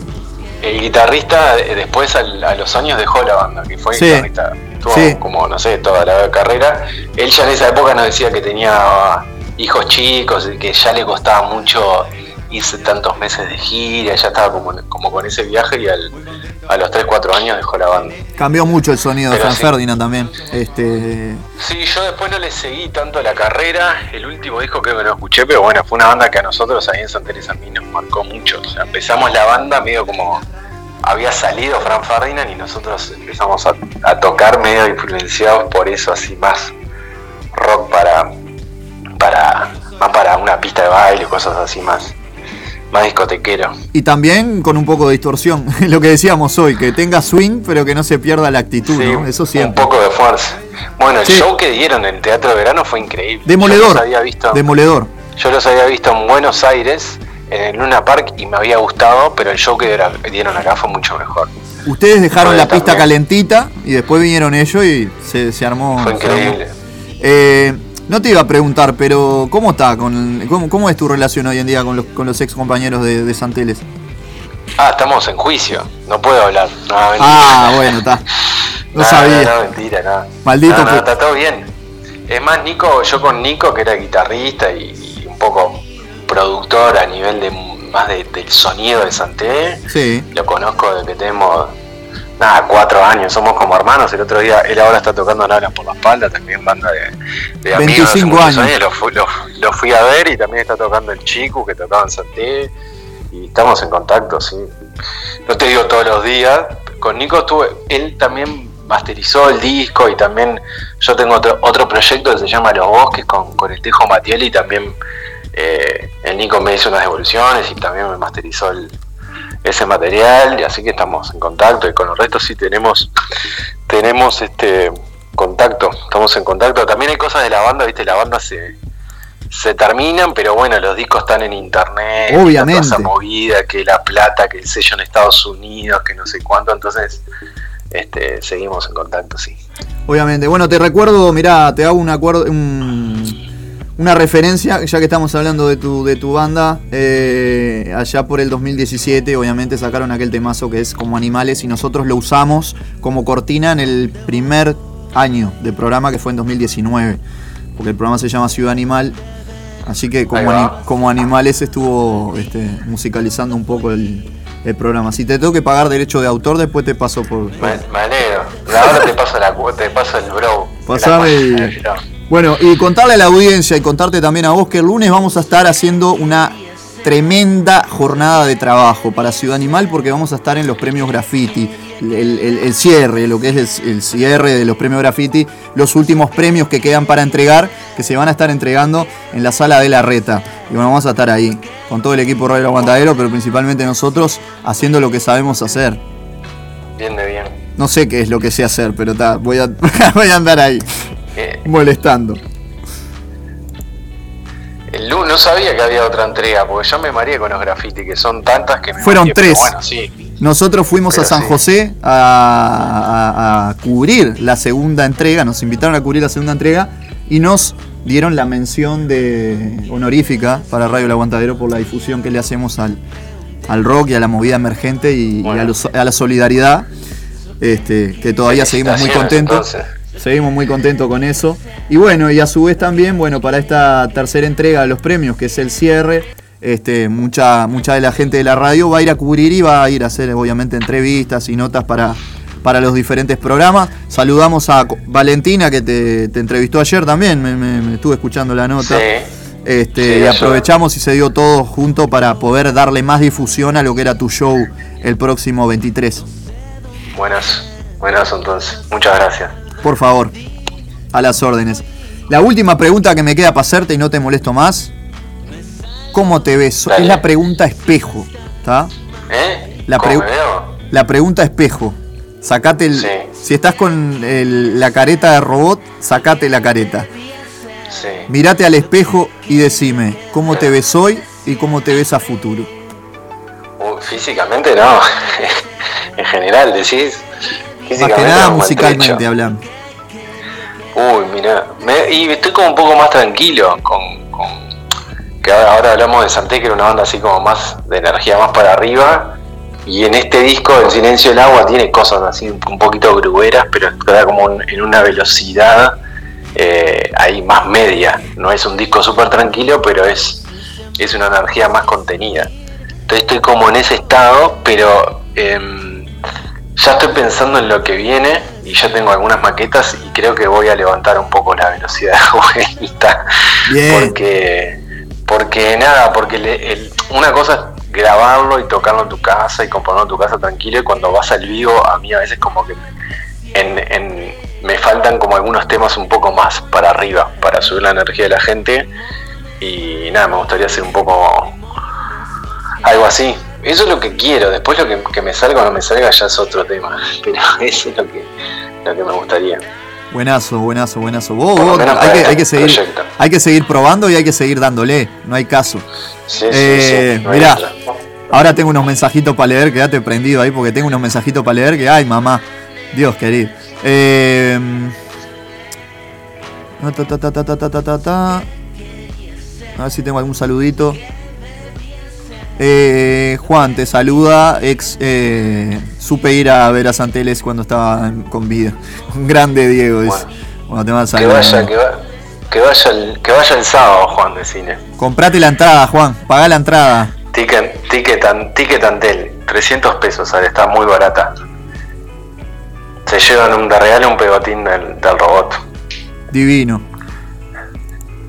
el guitarrista eh, después al- a los años dejó la banda, que fue Sí. guitarrista. Tuvo Sí. como, no sé, toda la carrera. Él ya en esa época nos decía que tenía hijos chicos y que ya le costaba mucho irse tantos meses de gira, ya estaba como, como con ese viaje y al- a los 3, 4 años dejó la banda. Cambió mucho el sonido de Fran sí. Ferdinand también. Este, Sí, yo después no le seguí tanto la carrera. El último disco creo que no escuché, pero bueno, fue una banda que a nosotros ahí en San Teresa a mí nos marcó mucho. O sea, empezamos la banda medio como había salido Fran Ferdinand y nosotros empezamos a, a tocar medio influenciados por eso, así más rock para, para, más para una pista de baile, cosas así más, más discotequero. y también con un poco de distorsión, lo que decíamos hoy, que tenga swing pero que no se pierda la actitud, Sí, ¿no? Eso un siempre. poco de fuerza. Bueno, el Sí. show que dieron en el Teatro de Verano fue increíble. Yo Demoledor. los había visto, Demoledor. Yo los había visto en Buenos Aires, en el Luna Park, y me había gustado, pero el show que dieron- acá fue mucho mejor. Ustedes dejaron la pista calentita y después vinieron ellos y se, se armó. Fue increíble. Eh, no te iba a preguntar, pero ¿cómo está? Con, cómo, cómo es tu relación hoy en día con los, con los ex compañeros de, de Santeles? Ah, estamos en juicio, no puedo hablar. No. Ah, bueno, está. No sabía. No, mentira, no. Maldito No, no, está todo bien. Es más, Nico, yo con Nico, que era guitarrista y, y un poco productor a nivel de más de- del sonido de Santé, Sí. lo conozco desde que tenemos nada, cuatro años, somos como hermanos. El otro día, él ahora está tocando Nalas por la espalda, también banda de, de amigos. hace 25 muchos años. Lo, fui, lo- lo fui a ver y también está tocando el Chico, que tocaba en Santé. Y estamos en contacto, sí. No te digo todos los días. Con Nico estuve, él también masterizó el disco y también yo tengo otro, otro proyecto que se llama Los Bosques con, con el Tejo Matiel y también eh, el Nico me hizo unas devoluciones y también me masterizó el, ese material y así que estamos en contacto y con los restos sí tenemos tenemos este contacto estamos en contacto también hay cosas de la banda viste la banda se se terminan pero bueno los discos están en internet Obviamente. toda esa movida que la plata que el sello en Estados Unidos que no sé cuánto entonces este seguimos en contacto sí Obviamente. Bueno, te recuerdo, mirá, te hago un acuerdo, un- una referencia, ya que estamos hablando de tu, de tu banda. eh, allá por el 2017, obviamente sacaron aquel temazo que es como animales y nosotros lo usamos como cortina en el primer año de programa que fue en 2019. Porque el programa se llama Ciudad Animal. Así que como, ani- como animales estuvo este, musicalizando un poco el, el programa. Si te tengo que pagar derecho de autor, después te paso por, me, me alegro ahora te paso la te paso el bro Pasame La- el- Bueno, y contarle a la audiencia y contarte también a vos que el lunes vamos a estar haciendo una tremenda jornada de trabajo para Ciudad Animal porque vamos a estar en los premios graffiti, el, el- el cierre, lo que es el, el cierre de los premios graffiti, los últimos premios que quedan para entregar, que se van a estar entregando en la sala de la reta. Y bueno, vamos a estar ahí, con todo el equipo Radio Aguantadero, pero principalmente nosotros haciendo lo que sabemos hacer. bien de bien No sé qué es lo que sé hacer, pero ta, voy, a, voy a andar ahí, molestando. El lunes no sabía que había otra entrega, porque yo me mareé con los graffiti, que son tantas que me Fueron mareé, tres. Bueno, sí. Nosotros fuimos a San sí. José a, a- a cubrir la segunda entrega, nos invitaron a cubrir la segunda entrega y nos dieron la mención de honorífica para Radio El Aguantadero por la difusión que le hacemos al, al rock y a la movida emergente y, a, los- a la solidaridad, este, que todavía seguimos muy contentos. entonces. Seguimos muy contentos con eso. Y bueno, y a su vez también, bueno, para esta tercera entrega de los premios, que es el cierre, este, mucha, mucha de la gente de la radio va a ir a cubrir y va a ir a hacer obviamente entrevistas y notas para, para los diferentes programas. Saludamos a Valentina que te, te entrevistó ayer también, me, me- me estuve escuchando la nota. Sí. Este, Sí, y aprovechamos y se dio todo junto para poder darle más difusión a lo que era tu show el próximo 23. Buenas, buenas entonces. Muchas gracias. Por favor, a las órdenes. La última pregunta que me queda para hacerte y no te molesto más. ¿Cómo te ves? Dale. Es la pregunta espejo, ¿está? ¿Eh? La. La pregunta espejo. Sacate el. Sí. Si estás con el- la careta de robot, sacate la careta. Sí. Mirate al espejo y decime cómo te ves hoy y cómo te ves a futuro. Uh, físicamente no. en general, decís. Más que nada musicalmente hablando. Uy, mira, me- y estoy como un poco más tranquilo con, con- que ahora, ahora hablamos de Santé, que era una banda así como más de energía más para arriba. Y en este disco, El Silencio del Agua, tiene cosas así un poquito grueras, pero está como un- en una velocidad eh, ahí más media. No es un disco súper tranquilo, pero es, es una energía más contenida. Entonces estoy como en ese estado, pero em, ya estoy pensando en lo que viene y ya tengo algunas maquetas y creo que voy a levantar un poco la velocidad de vuelta. Bien. Porque, porque nada, porque le- el- una cosa es grabarlo y tocarlo en tu casa y componerlo en tu casa tranquilo y cuando vas al vivo a mí a veces como que en, en- me faltan como algunos temas un poco más para arriba para subir la energía de la gente y nada, me gustaría hacer un poco algo así. Eso es lo que quiero. Después lo que, me salga o no me salga ya es otro tema. Pero eso es lo que, lo que me gustaría. Buenazo, buenazo, buenazo. Vos, vos hay, que, hay, que, seguir, hay que seguir probando y hay que seguir dándole. No hay caso. Sí, sí, eh, sí. Mirá, ahora tengo unos mensajitos para leer. Quédate prendido ahí porque tengo unos mensajitos para leer que, ay, mamá. Dios querido. Eh, a ver si tengo algún saludito. Eh, Juan te saluda, ex eh, supe ir a ver a Santeles cuando estaba con vida. Un grande Diego, dice. Bueno, te mando Que saludos. vaya, que, va- que vaya el, que vaya el sábado, Juan, de cine. Comprate la entrada, Juan, pagá la entrada. Ticket, ticket, ticket Antel, 300 pesos, sale, está muy barata. se llevan un, de regalo un pegotín del, del robot. Divino.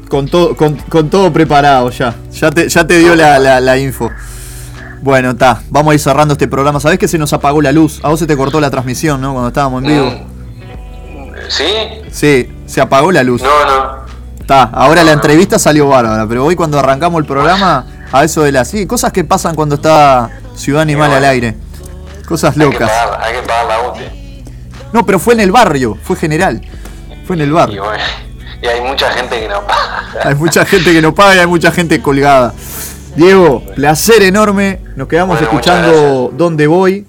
Con todo, con, con todo preparado ya. Ya te, ya te dio la, la- la info. Bueno, está. Vamos a ir cerrando este programa. Sabés que se nos apagó la luz. A vos se te cortó la transmisión, ¿no? Cuando estábamos en vivo. ¿Sí? Sí, se apagó la luz. No, no. Está. Ahora la entrevista salió bárbara. Pero hoy cuando arrancamos el programa, a eso de las. Sí, cosas que pasan cuando está Ciudad Animal al aire. Cosas Hay que, locas. pagar, hay que pagar la UTI. No, pero fue en el barrio. Fue general. Fue en el Y, barrio. bueno, y hay mucha gente que no paga. Hay mucha gente que no paga y hay mucha gente colgada. Diego, placer enorme. Nos quedamos Bueno, escuchando. Dónde Voy.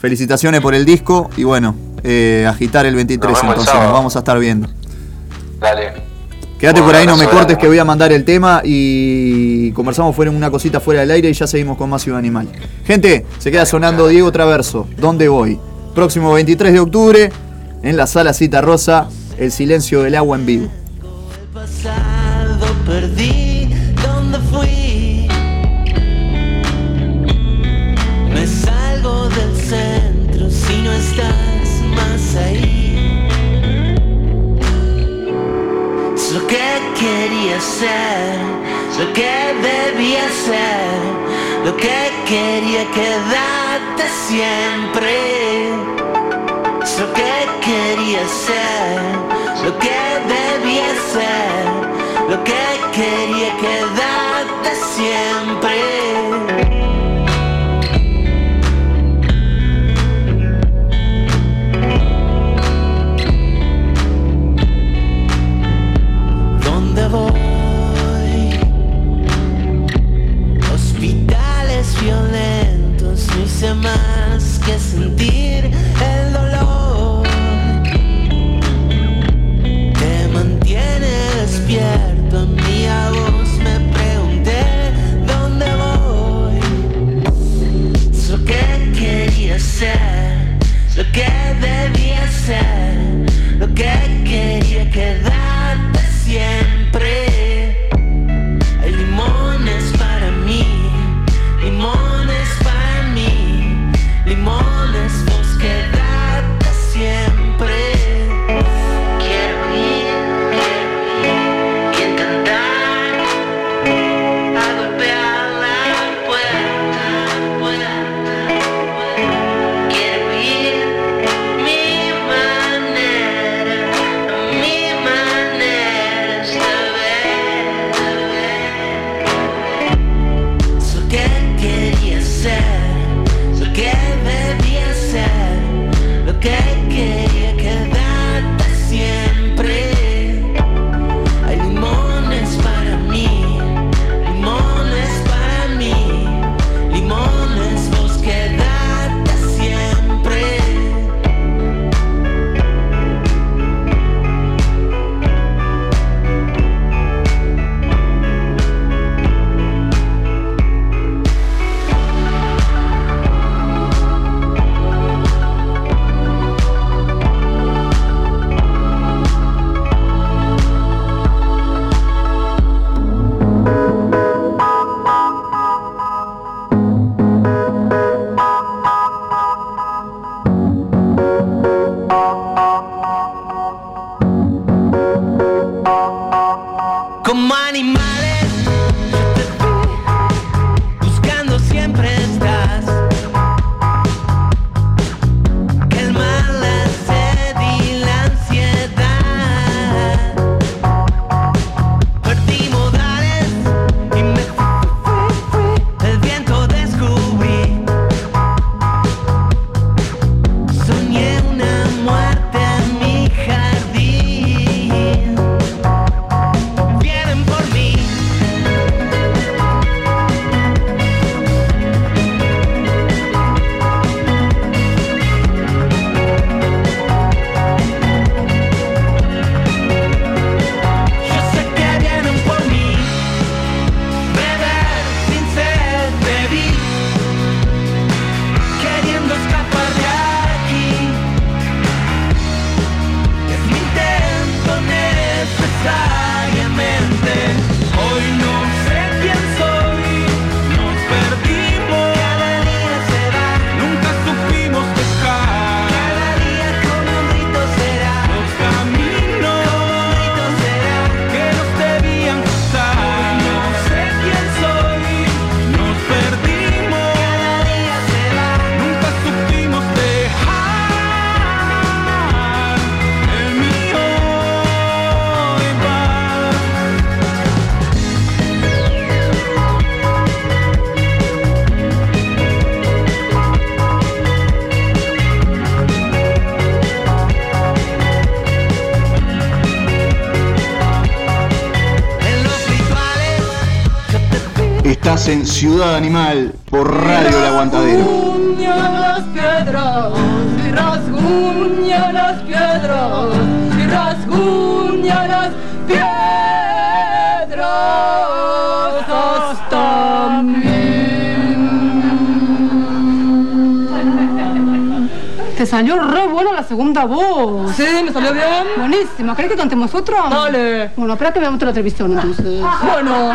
Felicitaciones por el disco. Y bueno, eh, agitar el 23 Nos el entonces. Nos vamos a estar viendo. Dale. Quédate Bueno, por ahí, no me cortes grande. que voy a mandar el tema y conversamos fuera una cosita fuera del aire y ya seguimos con más Ciudad Animal. Gente, se queda sonando Diego Traverso, ¿Dónde voy? Próximo 23 de octubre en la sala Cita Rosa, El silencio del agua en vivo. Pasado perdí dónde fui. Me salgo del centro si no estás más ahí. Es lo que quería ser, lo que debía ser, lo que quería quedarte siempre. Es lo que quería ser, Ciudad Animal por Radio El Aguantadero. Rasguña las piedras, y rasguña las piedras, y rasguña las piedras hasta mí. Te salió re buena la segunda voz. Sí, me salió bien. Buenísima. ¿Querés que cantemos otra? Dale. Bueno, espera que veamos otra televisión entonces. Bueno,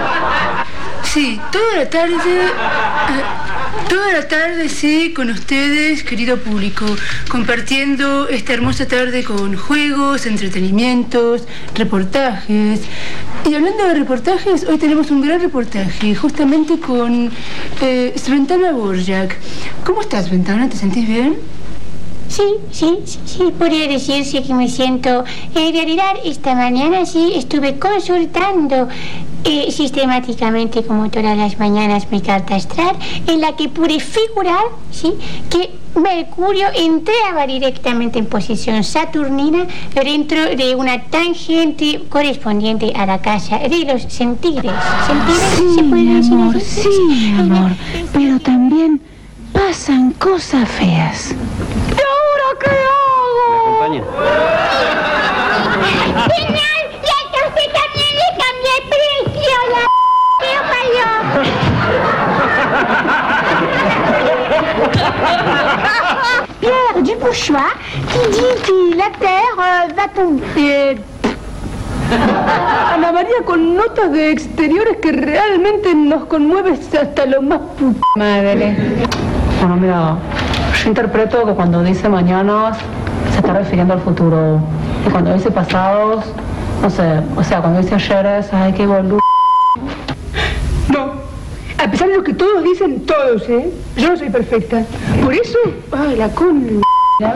Sí, toda la tarde, eh, toda la tarde, sí, con ustedes, querido público, compartiendo esta hermosa tarde con juegos, entretenimientos, reportajes. Y hablando de reportajes, hoy tenemos un gran reportaje, justamente con eh, Sventana Borjak. ¿Cómo estás, Sventana? ¿Te sentís bien? Sí, sí, sí, sí, podría decirse que me siento. En realidad, esta mañana sí estuve consultando eh, sistemáticamente, como todas las mañanas, mi carta astral, en la que pude figurar, sí, que Mercurio entraba directamente en posición saturnina dentro de una tangente correspondiente a la casa de los sentidos. ¿Sentidos? ¿Se puede decir amor, así? sí, amor. Pero también pasan cosas feas. Dupouchois qui dit que la Terre euh, va tomber... Ana María con notas de exteriores que realmente nos conmueve hasta lo más puta madre. Bueno, mira, yo interpreto que cuando dice mañanas se está refiriendo al futuro. Y cuando dice pasados, no sé, o sea, cuando dice ayeres, ay, qué boludo. No, a pesar de lo que todos dicen, todos, ¿eh? Yo no soy perfecta. Por eso, ay, la con... Bonsoir!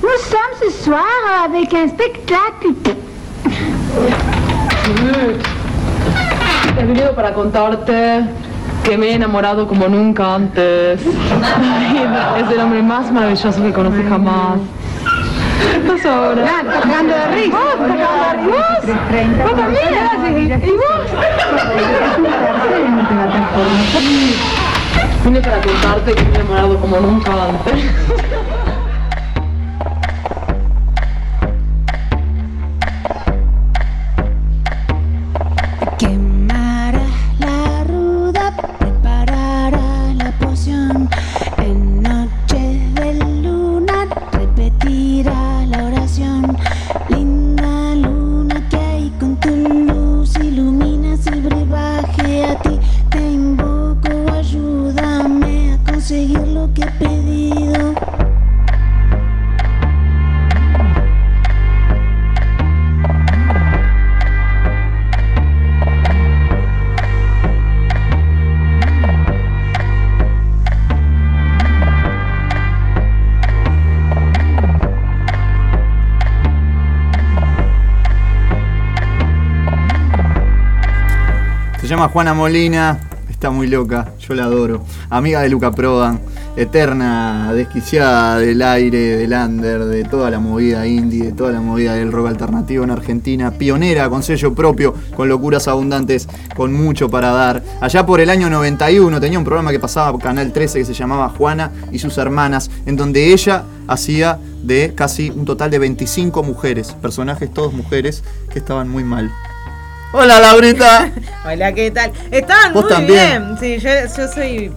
Nous sommes ce soir avec un spectacle... He venido para contarte que me he enamorado como nunca antes. Es el hombre más maravilloso que conocí jamás. Ah, cagando de risa. ¿Vos de risa? ¿Vos también? ¿Y vos? Vine para contarte que me he enamorado como nunca antes. Se llama Juana Molina, está muy loca, yo la adoro. Amiga de Luca Prodan, eterna, desquiciada del aire, del under, de toda la movida indie, de toda la movida del rock alternativo en Argentina. Pionera, con sello propio, con locuras abundantes, con mucho para dar. Allá por el año 91 tenía un programa que pasaba por Canal 13 que se llamaba Juana y sus hermanas, en donde ella hacía de casi un total de 25 mujeres, personajes todos mujeres que estaban muy mal. Hola Laurita. Hola, ¿qué tal? Estaban Vos muy también. bien. Sí, yo, yo soy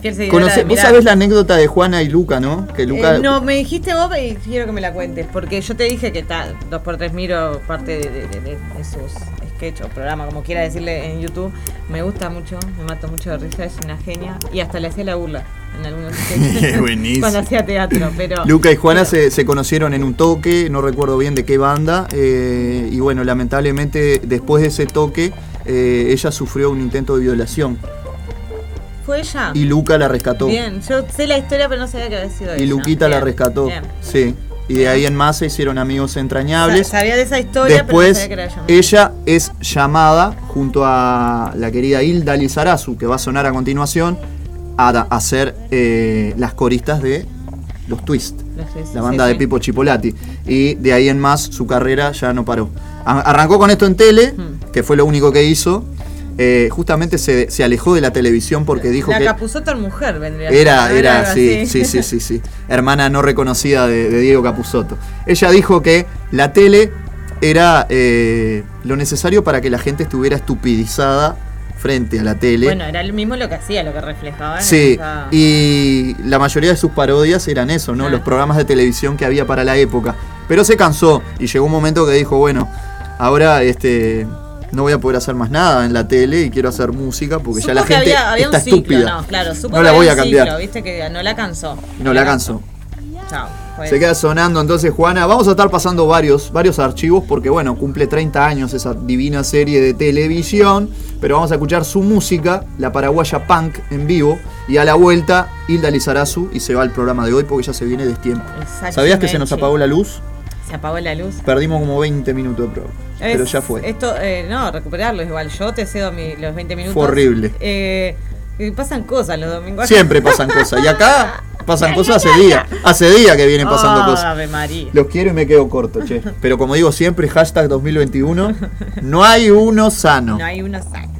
fiel seguidora Conoce- de vos sabés la anécdota de Juana y Luca, ¿no? Que Luca. Eh, no, me dijiste vos y quiero que me la cuentes, porque yo te dije que tal, 2x3 miro parte de, de- de- de- de sus sketch o programa, como quiera decirle en YouTube. Me gusta mucho, me mato mucho de risa, es una genia. Y hasta le hacía la burla en algunos. Buenísimo. Cuando hacía teatro, pero... Luca y Juana se, se conocieron en un toque, no recuerdo bien de qué banda, eh, y bueno, lamentablemente después de ese toque, eh, ella sufrió un intento de violación ¿Fue ella? y Luca la rescató. Bien, yo sé la historia, pero no sabía que había sido ella. Y Luquita la Bien, rescató. bien. Sí. Y de ahí en más se hicieron amigos entrañables. Sa- Sabía de esa historia, Después, pero no sabía que era ella. es llamada junto a la querida Hilda Lizarazu, que va a sonar a continuación, a, ser eh, las coristas de Los Twist, Los Twist, la banda sí. de Pipo Chipolati. Y de ahí en más su carrera ya no paró. Arrancó con esto en tele, Hmm. que fue lo único que hizo. Eh, justamente se, se alejó de la televisión porque dijo La que Capuzotto en mujer vendría. a era, ¿no? era, algo sí, sí, sí, sí, sí. Hermana no reconocida de, de Diego Capusotto. Ella dijo que la tele era eh, lo necesario para que la gente estuviera estupidizada frente a la tele. Bueno, era el mismo lo que hacía, lo que reflejaba. Sí, esa- y la mayoría de sus parodias eran eso, ¿no? Ah. Los programas de televisión que había para la época. Pero se cansó y llegó un momento que dijo, bueno, ahora este no voy a poder hacer más nada en la tele y quiero hacer música porque ya la gente había, había está un ciclo, estúpida. no, claro, supo No la voy a cambiar. ciclo, viste que no la cansó. No la canso. Chao. Se queda sonando entonces Juana. Vamos a estar pasando varios, varios archivos porque bueno, cumple 30 años esa divina serie de televisión. Pero vamos a escuchar su música, la paraguaya punk en vivo. Y a la vuelta, Hilda Lizarazu y se va al programa de hoy porque ya se viene destiempo. ¿Sabías que se nos apagó la luz? Se apagó la luz. Perdimos como 20 minutos de programa. pero ya fue. Esto, eh, no, recuperarlo igual. Yo te cedo mi- los 20 minutos. Fue horrible. Eh, pasan cosas los domingos. Siempre pasan cosas. Y acá pasan cosas hace día. Hace día que vienen pasando Ah, cosas. Los quiero y me quedo corto, che. Pero como digo siempre, hashtag 2021, no hay uno sano. No hay uno saco.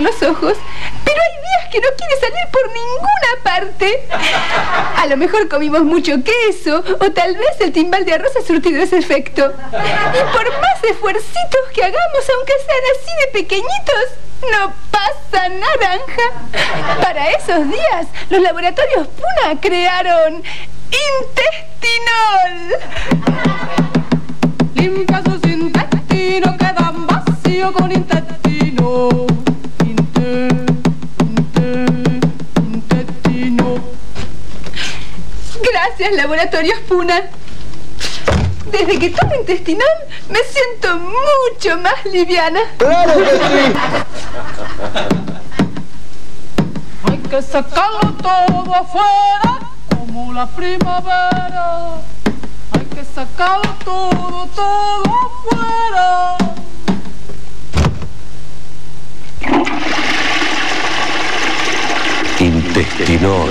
Los ojos, pero hay días que no quiere salir por ninguna parte. A lo mejor comimos mucho queso, o tal vez el timbal de arroz ha surtido ese efecto. Y por más esfuercitos que hagamos, aunque sean así de pequeñitos, no pasa naranja. Para esos días, los laboratorios Puna crearon intestinol. Limpia sus intestinos, quedan vacíos con intestino. Gracias, Laboratorios Puna. Desde que tomo intestinal me siento mucho más liviana. ¡Claro que sí! Hay que sacarlo todo afuera, como la primavera. Hay que sacarlo todo, todo afuera. Intestinol.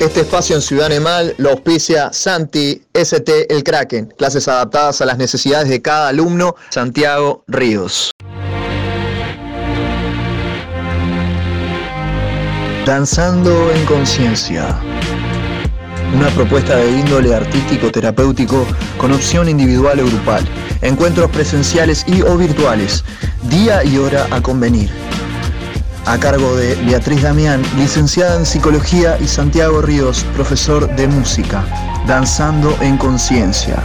Este espacio en Ciudad Animal lo auspicia Santi ST El Kraken, clases adaptadas a las necesidades de cada alumno, Santiago Ríos. Danzando en conciencia. Una propuesta de índole artístico-terapéutico con opción individual o grupal. Encuentros presenciales y o virtuales. Día y hora a convenir. A cargo de Beatriz Damián, licenciada en Psicología, y Santiago Ríos, profesor de música. Danzando en conciencia.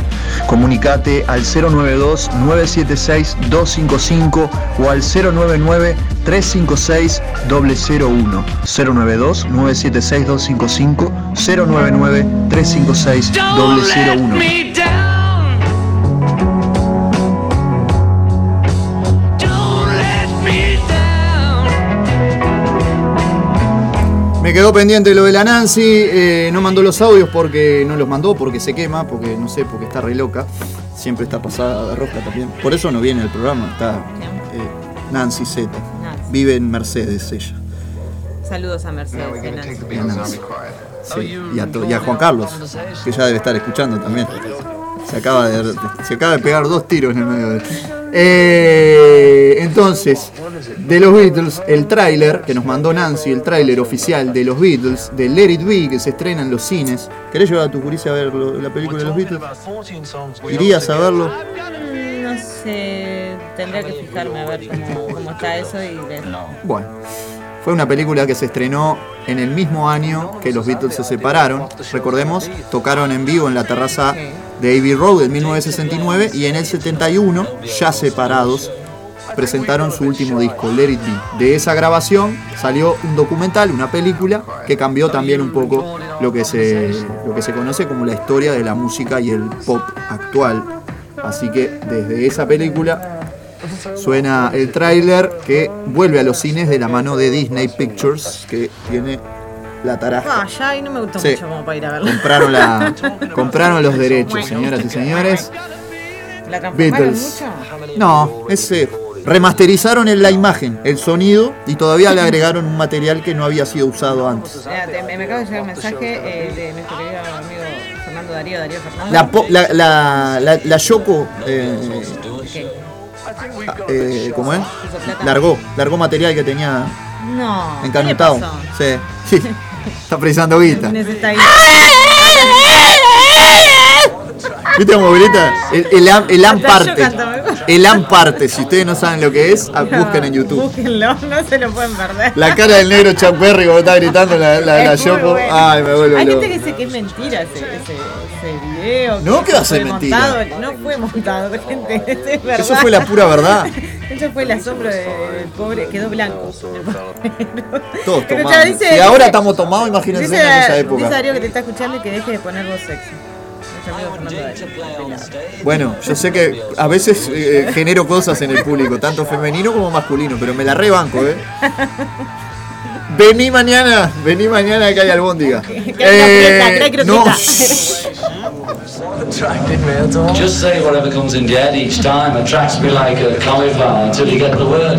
Comunicate al 092-976-255 o al 099-356-001. 092-976-255, 099-356-001. Quedó pendiente lo de la Nancy, eh, no mandó los audios porque no los mandó, porque se quema, porque no sé, porque está re loca. Siempre está pasada de roja también. Por eso no viene al programa, está eh, Nancy Z. Vive en Mercedes ella. Saludos a Mercedes. y Nancy. Y a Nancy. Sí, y, a to- y a Juan Carlos, que ya debe estar escuchando también. Se acaba de, se acaba de pegar dos tiros en el medio de Eh, entonces, de los Beatles, el tráiler que nos mandó Nancy, el tráiler oficial de los Beatles, de Let It Be, que se estrena en los cines. ¿Querés llevar a tu curicia a ver lo- la película de los Beatles? ¿Irías a verlo? Mm, No sé, tendría que fijarme a ver cómo, cómo está eso y ver. Bueno, fue una película que se estrenó en el mismo año que los Beatles se separaron. Recordemos, tocaron en vivo en la terraza de Abbey Road en 1969 y en el 71, ya separados, presentaron su último disco, Let It Be. De esa grabación salió un documental, una película, que cambió también un poco lo que se, lo que se conoce como la historia de la música y el pop actual. Así que desde esa película suena el tráiler que vuelve a los cines de la mano de Disney Pictures, que tiene la taraja. Ah, ya ahí no me gustó Sí. mucho como para ir a verlo. Compraron, la, compraron los derechos, señoras y señores. ¿La Beatles. mucho? No, ese remasterizaron en la imagen, el sonido y todavía le agregaron un material que no había sido usado antes. Mira, te- me, acaba de llegar un mensaje eh, de nuestro querido amigo Fernando Darío, Darío Fernández. La, po- la, la, la, la Yoko, eh, eh, ¿cómo es? Largó, largó material que tenía No. ¿qué le encanutado. pasó? Sí, sí. Está precisando guita. Necesita. ¿Viste cómo grita? El, el, am- el am parte. El am parte. Si ustedes no saben lo que es, ah, busquen en YouTube. Búsquenlo, no se lo pueden perder. La cara del negro Chuck Berry cuando está gritando la, la, la Yoko. bueno. Ay, me vuelvo Hay gente que dice que es mentira ese, ese, ese video. No, que ¿qué va a ser mentira? montado. No fue montado, gente. Eso es verdad. Eso fue la pura verdad. Eso fue el asombro de- del pobre. Quedó blanco. Todos tomados. dice- Si ahora estamos tomados, imagínense Dice, en esa época. dice Darío que te está escuchando y que deje de poner voz sexy. Bueno, yo sé que a veces eh, genero cosas en el público, tanto femenino como masculino, pero me la rebanco, ¿eh? Vení mañana, vení mañana que hay albóndiga. Que hay croqueta, que hay croqueta. no, Just say whatever comes in your head each time attracts me like a cauliflower until you get the word.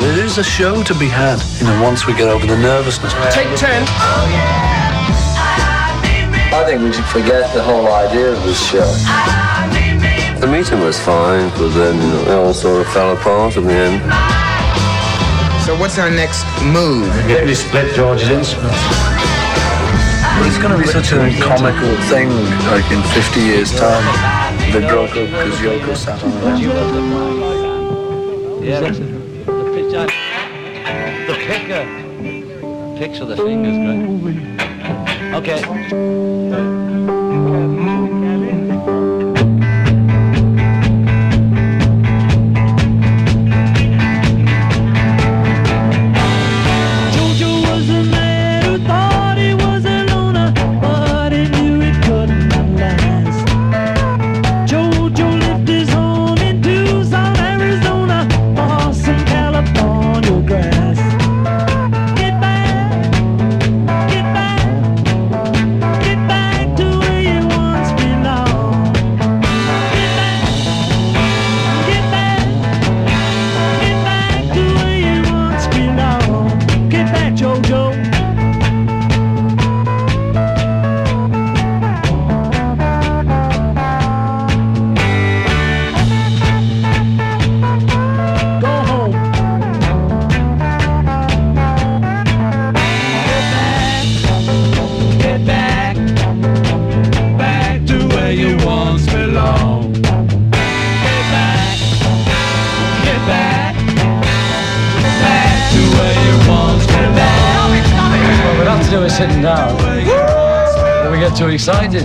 There is a show to be had, you know, once we get over the nervousness. Take 10. I think we should forget the whole idea of this show. The meeting was fine, but then you know, it all sort of fell apart in the end. So what's our next move? Get me split George's instruments. It's going to be such a comical thing, like in 50 years' time. The drunk because Yoko sat on the Yeah, the picture. The picker. Picture the fingers, great. Okay. Get too excited.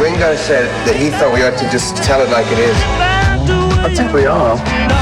Ringo said that he thought we ought to just tell it like it is. I think we are.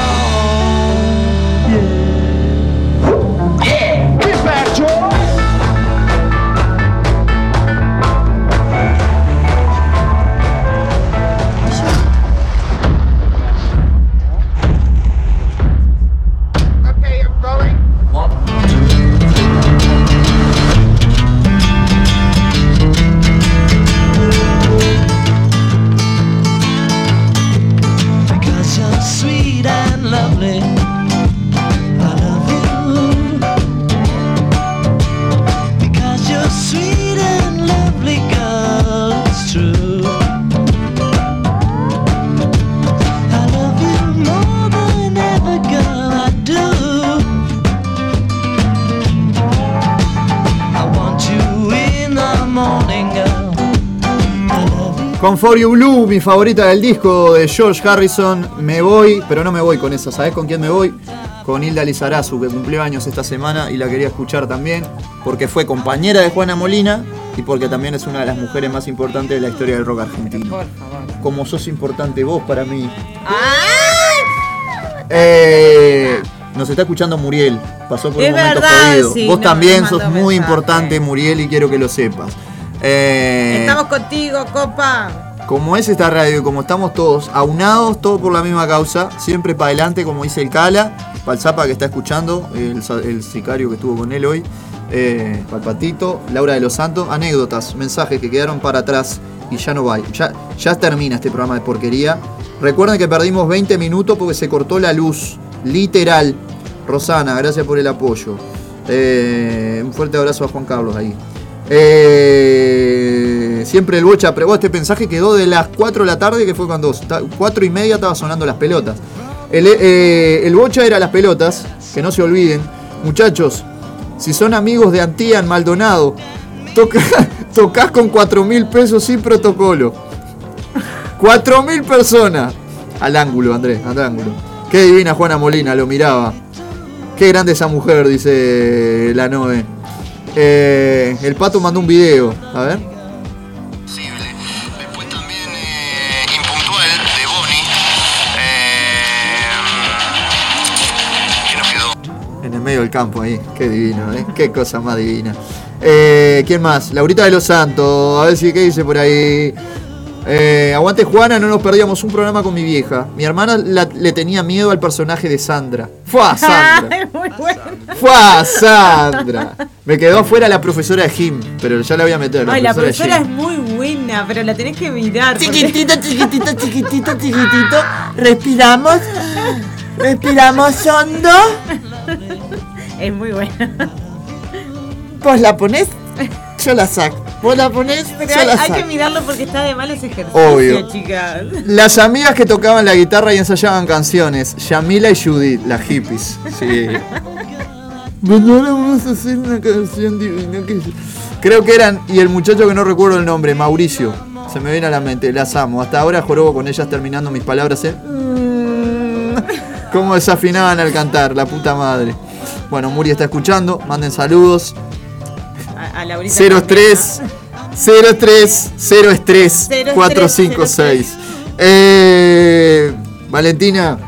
Con For You Blue, mi favorita del disco de George Harrison, me voy, pero no me voy con esa, ¿sabes con quién me voy? Con Hilda Lizarazu, que cumplió años esta semana y la quería escuchar también, porque fue compañera de Juana Molina y porque también es una de las mujeres más importantes de la historia del rock argentino. Por favor. Como sos importante vos para mí. Eh, nos está escuchando Muriel, pasó por Es un momento verdad, jodido. sí, vos no, también sos muy mensaje. importante, Muriel, y quiero que lo sepas. Eh, Estamos contigo, copa. como es esta radio y como estamos todos aunados, todos por la misma causa, siempre para adelante, como dice el Cala, para el Zapa que está escuchando, el sicario que estuvo con él hoy, eh, para el Patito, Laura de los Santos, anécdotas, mensajes que quedaron para atrás y ya no va. Ya, ya termina este programa de porquería. Recuerden que perdimos 20 minutos porque se cortó la luz, literal. Rosana, gracias por el apoyo. Eh, un fuerte abrazo a Juan Carlos ahí. Eh, siempre el bocha, pero vos este mensaje quedó de las 4 de la tarde, que fue cuando 4 y media estaba sonando las pelotas. El, eh, el bocha era las pelotas, que no se olviden. Muchachos, si son amigos de Antian Maldonado, toca, tocas con 4 mil pesos sin protocolo. 4 mil personas. Al ángulo, Andrés, al ángulo. Qué divina Juana Molina, lo miraba. Qué grande esa mujer, dice la Noe. Eh, el pato mandó un video. A ver. Impuntual de Bonnie. En el medio del campo ahí. Qué divino, ¿eh? Qué cosa más divina. Eh, ¿Quién más? Laurita de los Santos. A ver si qué dice por ahí. Eh, aguante Juana, no nos perdíamos un programa con mi vieja. Mi hermana la- le tenía miedo al personaje de Sandra. ¡Fua, Sandra! Es muy bueno. ¡Fua, Sandra! Me quedó afuera la profesora de Jim, pero ya la voy a meter. Ay, la de profesora es muy buena, pero la tenés que mirar. porque- Chiquitito, chiquitito, chiquitito, chiquitito. Respiramos. Respiramos hondo. Es muy buena. Vos la ponés, yo la saco. Vos la ponés, Pero hay, que mirarlo porque está de mal ese ejercicio, Obvio. chicas. Las amigas que tocaban la guitarra y ensayaban canciones, Yamila y Judith, las hippies. Sí. Bueno, ahora vamos a hacer una canción divina que Creo que eran, y el muchacho que no recuerdo el nombre, Mauricio. Se me viene a la mente, las amo. Hasta ahora jorobo con ellas terminando mis palabras en. Cómo desafinaban al cantar, la puta madre. Bueno, Muri está escuchando, manden saludos. A, a Laurita 03 03 0 estrés 03, 456. Eh, Valentina.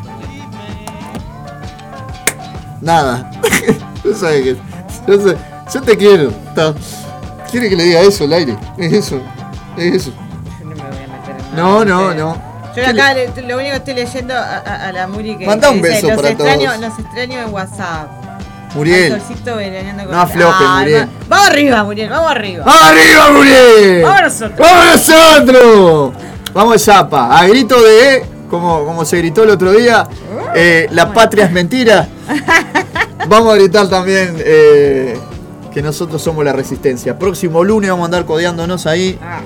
Nada. Yo sé que. Yo, sé- yo te quiero. Ta- ¿Quiere que le diga eso al aire? Es eso. Es eso. No, no, no. Yo acá le- lo único que estoy leyendo a, a- a la Muri que, Manda que un dice, beso los para extraño, todos". Los extraño en WhatsApp. Muriel. No aflojes, Ay, Muriel. va- Vamos arriba, Muriel, vamos arriba. ¡Vamos arriba, Muriel! Vamos nosotros. ¡Vamos nosotros! Vamos zapa. A grito de. Como, como se gritó el otro día, eh, la patria es mentira. Vamos a gritar también eh, que nosotros somos la resistencia. Próximo lunes vamos a andar codeándonos ahí Ah,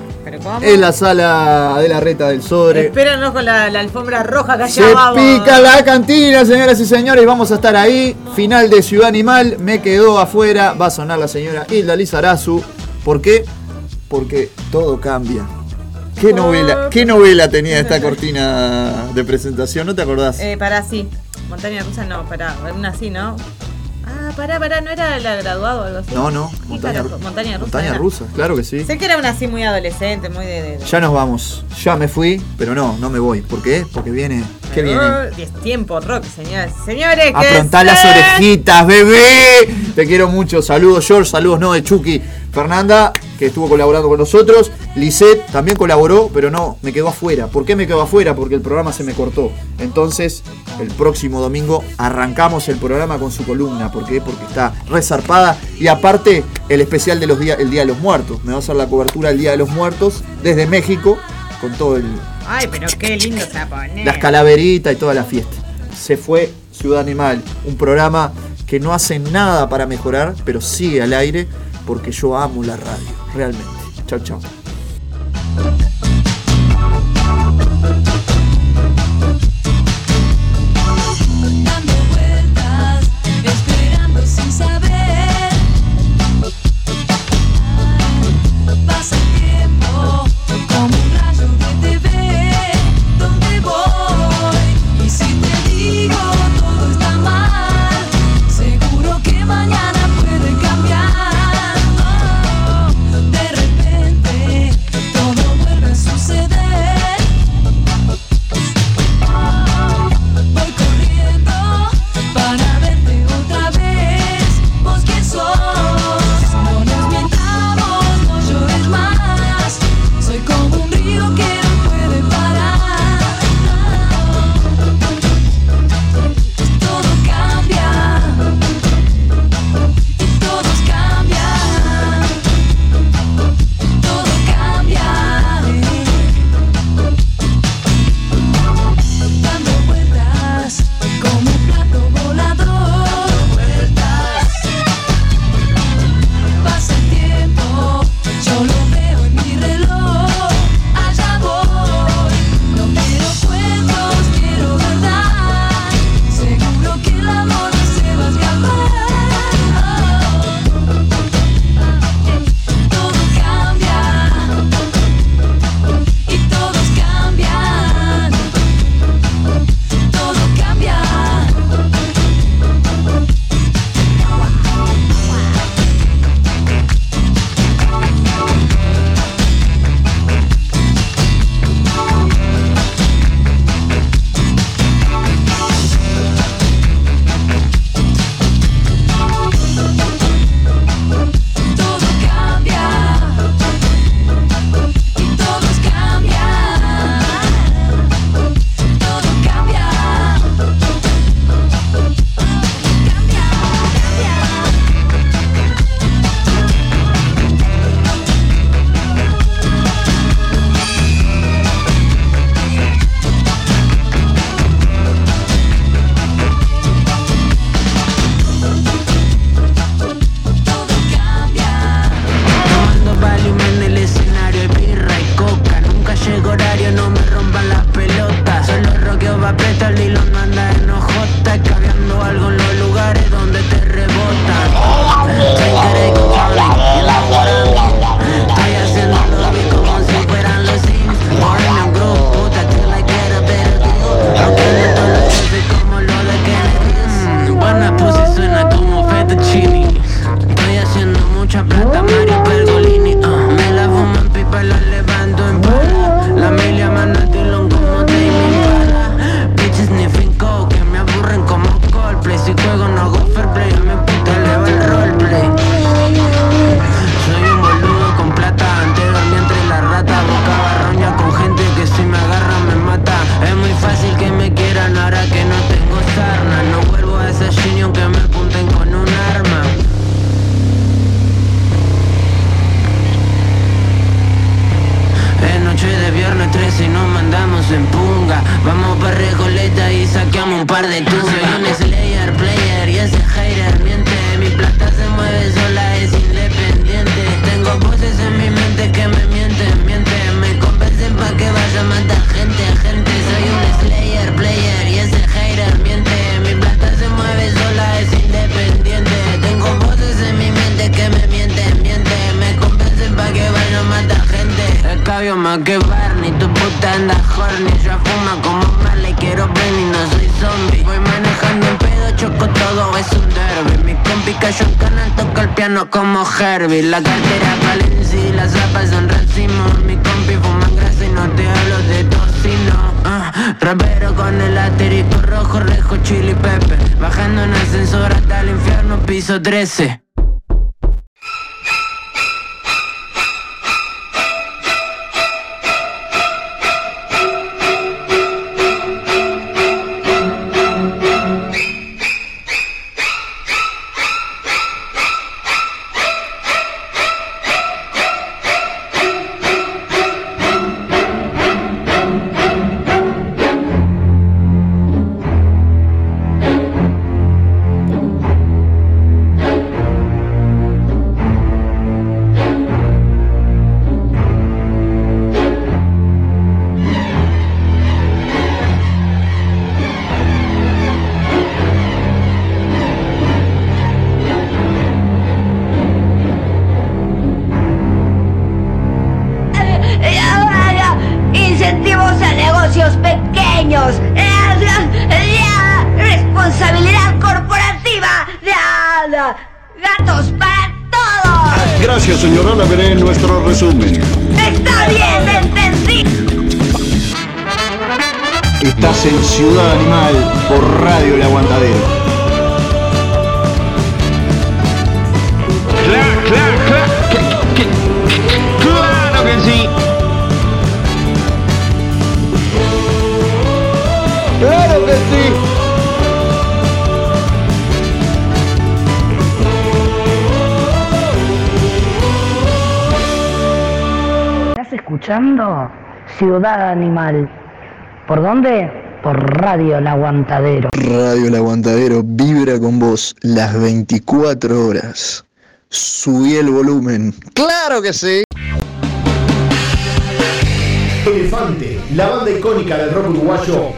en la sala de la reta del sobre Espéranos con la, alfombra roja que allá Se vamos. pica la cantina, señoras y señores. Vamos a estar ahí. Final de Ciudad Animal. Me quedó afuera. Va a sonar la señora Hilda Lizarazu. ¿Por qué? Porque todo cambia. ¿Qué novela, ¿Qué novela tenía esta cortina de presentación? ¿No te acordás? Eh, para sí. Montaña rusa no, para una así, ¿no? pará, pará, ¿no era la graduado o algo así? No, no, montaña, rusa. montaña rusa. Claro que sí. Sé que era una así muy adolescente, muy de, Ya nos vamos, ya me fui, pero no, no me voy. ¿Por qué? Porque viene. ¿Qué viene? Es tiempo rock, señores. Señores, las orejitas, bebé. Te quiero mucho. Saludos, George. Saludos, no, de Chucky. Fernanda, que estuvo colaborando con nosotros. Lisette también colaboró, pero no, me quedó afuera. ¿Por qué me quedó afuera? Porque el programa se me cortó. Entonces, el próximo domingo arrancamos el programa con su columna. ¿Por qué? Porque está resarpada. Y aparte, el especial del de día, el Día de los Muertos. Me va a hacer la cobertura del Día de los Muertos desde México con todo el. Ay, pero qué lindo se va. Las calaveritas y toda la fiesta. Se fue Ciudad Animal, un programa que no hace nada para mejorar, pero sigue al aire porque yo amo la radio, realmente. Chao, chao. que Barney, tu puta anda horny. Yo fuma como Marley, quiero Benny, no soy zombie. Voy manejando un pedo, choco todo, es un derby. Mi compi cayó en canal, toca el piano como Herbie. La cartera Valenci, las zapas son racimo Mi compi fuma grasa y no te hablo de tocino uh, ah, Rapero con el asterisco rojo, rejo chili pepe. Bajando en ascensor hasta el infierno, piso 13 Radio El Aguantadero. Radio El Aguantadero vibra con vos las 24 horas. Subí el volumen. ¡Claro que sí! Elefante, la banda icónica del rock uruguayo,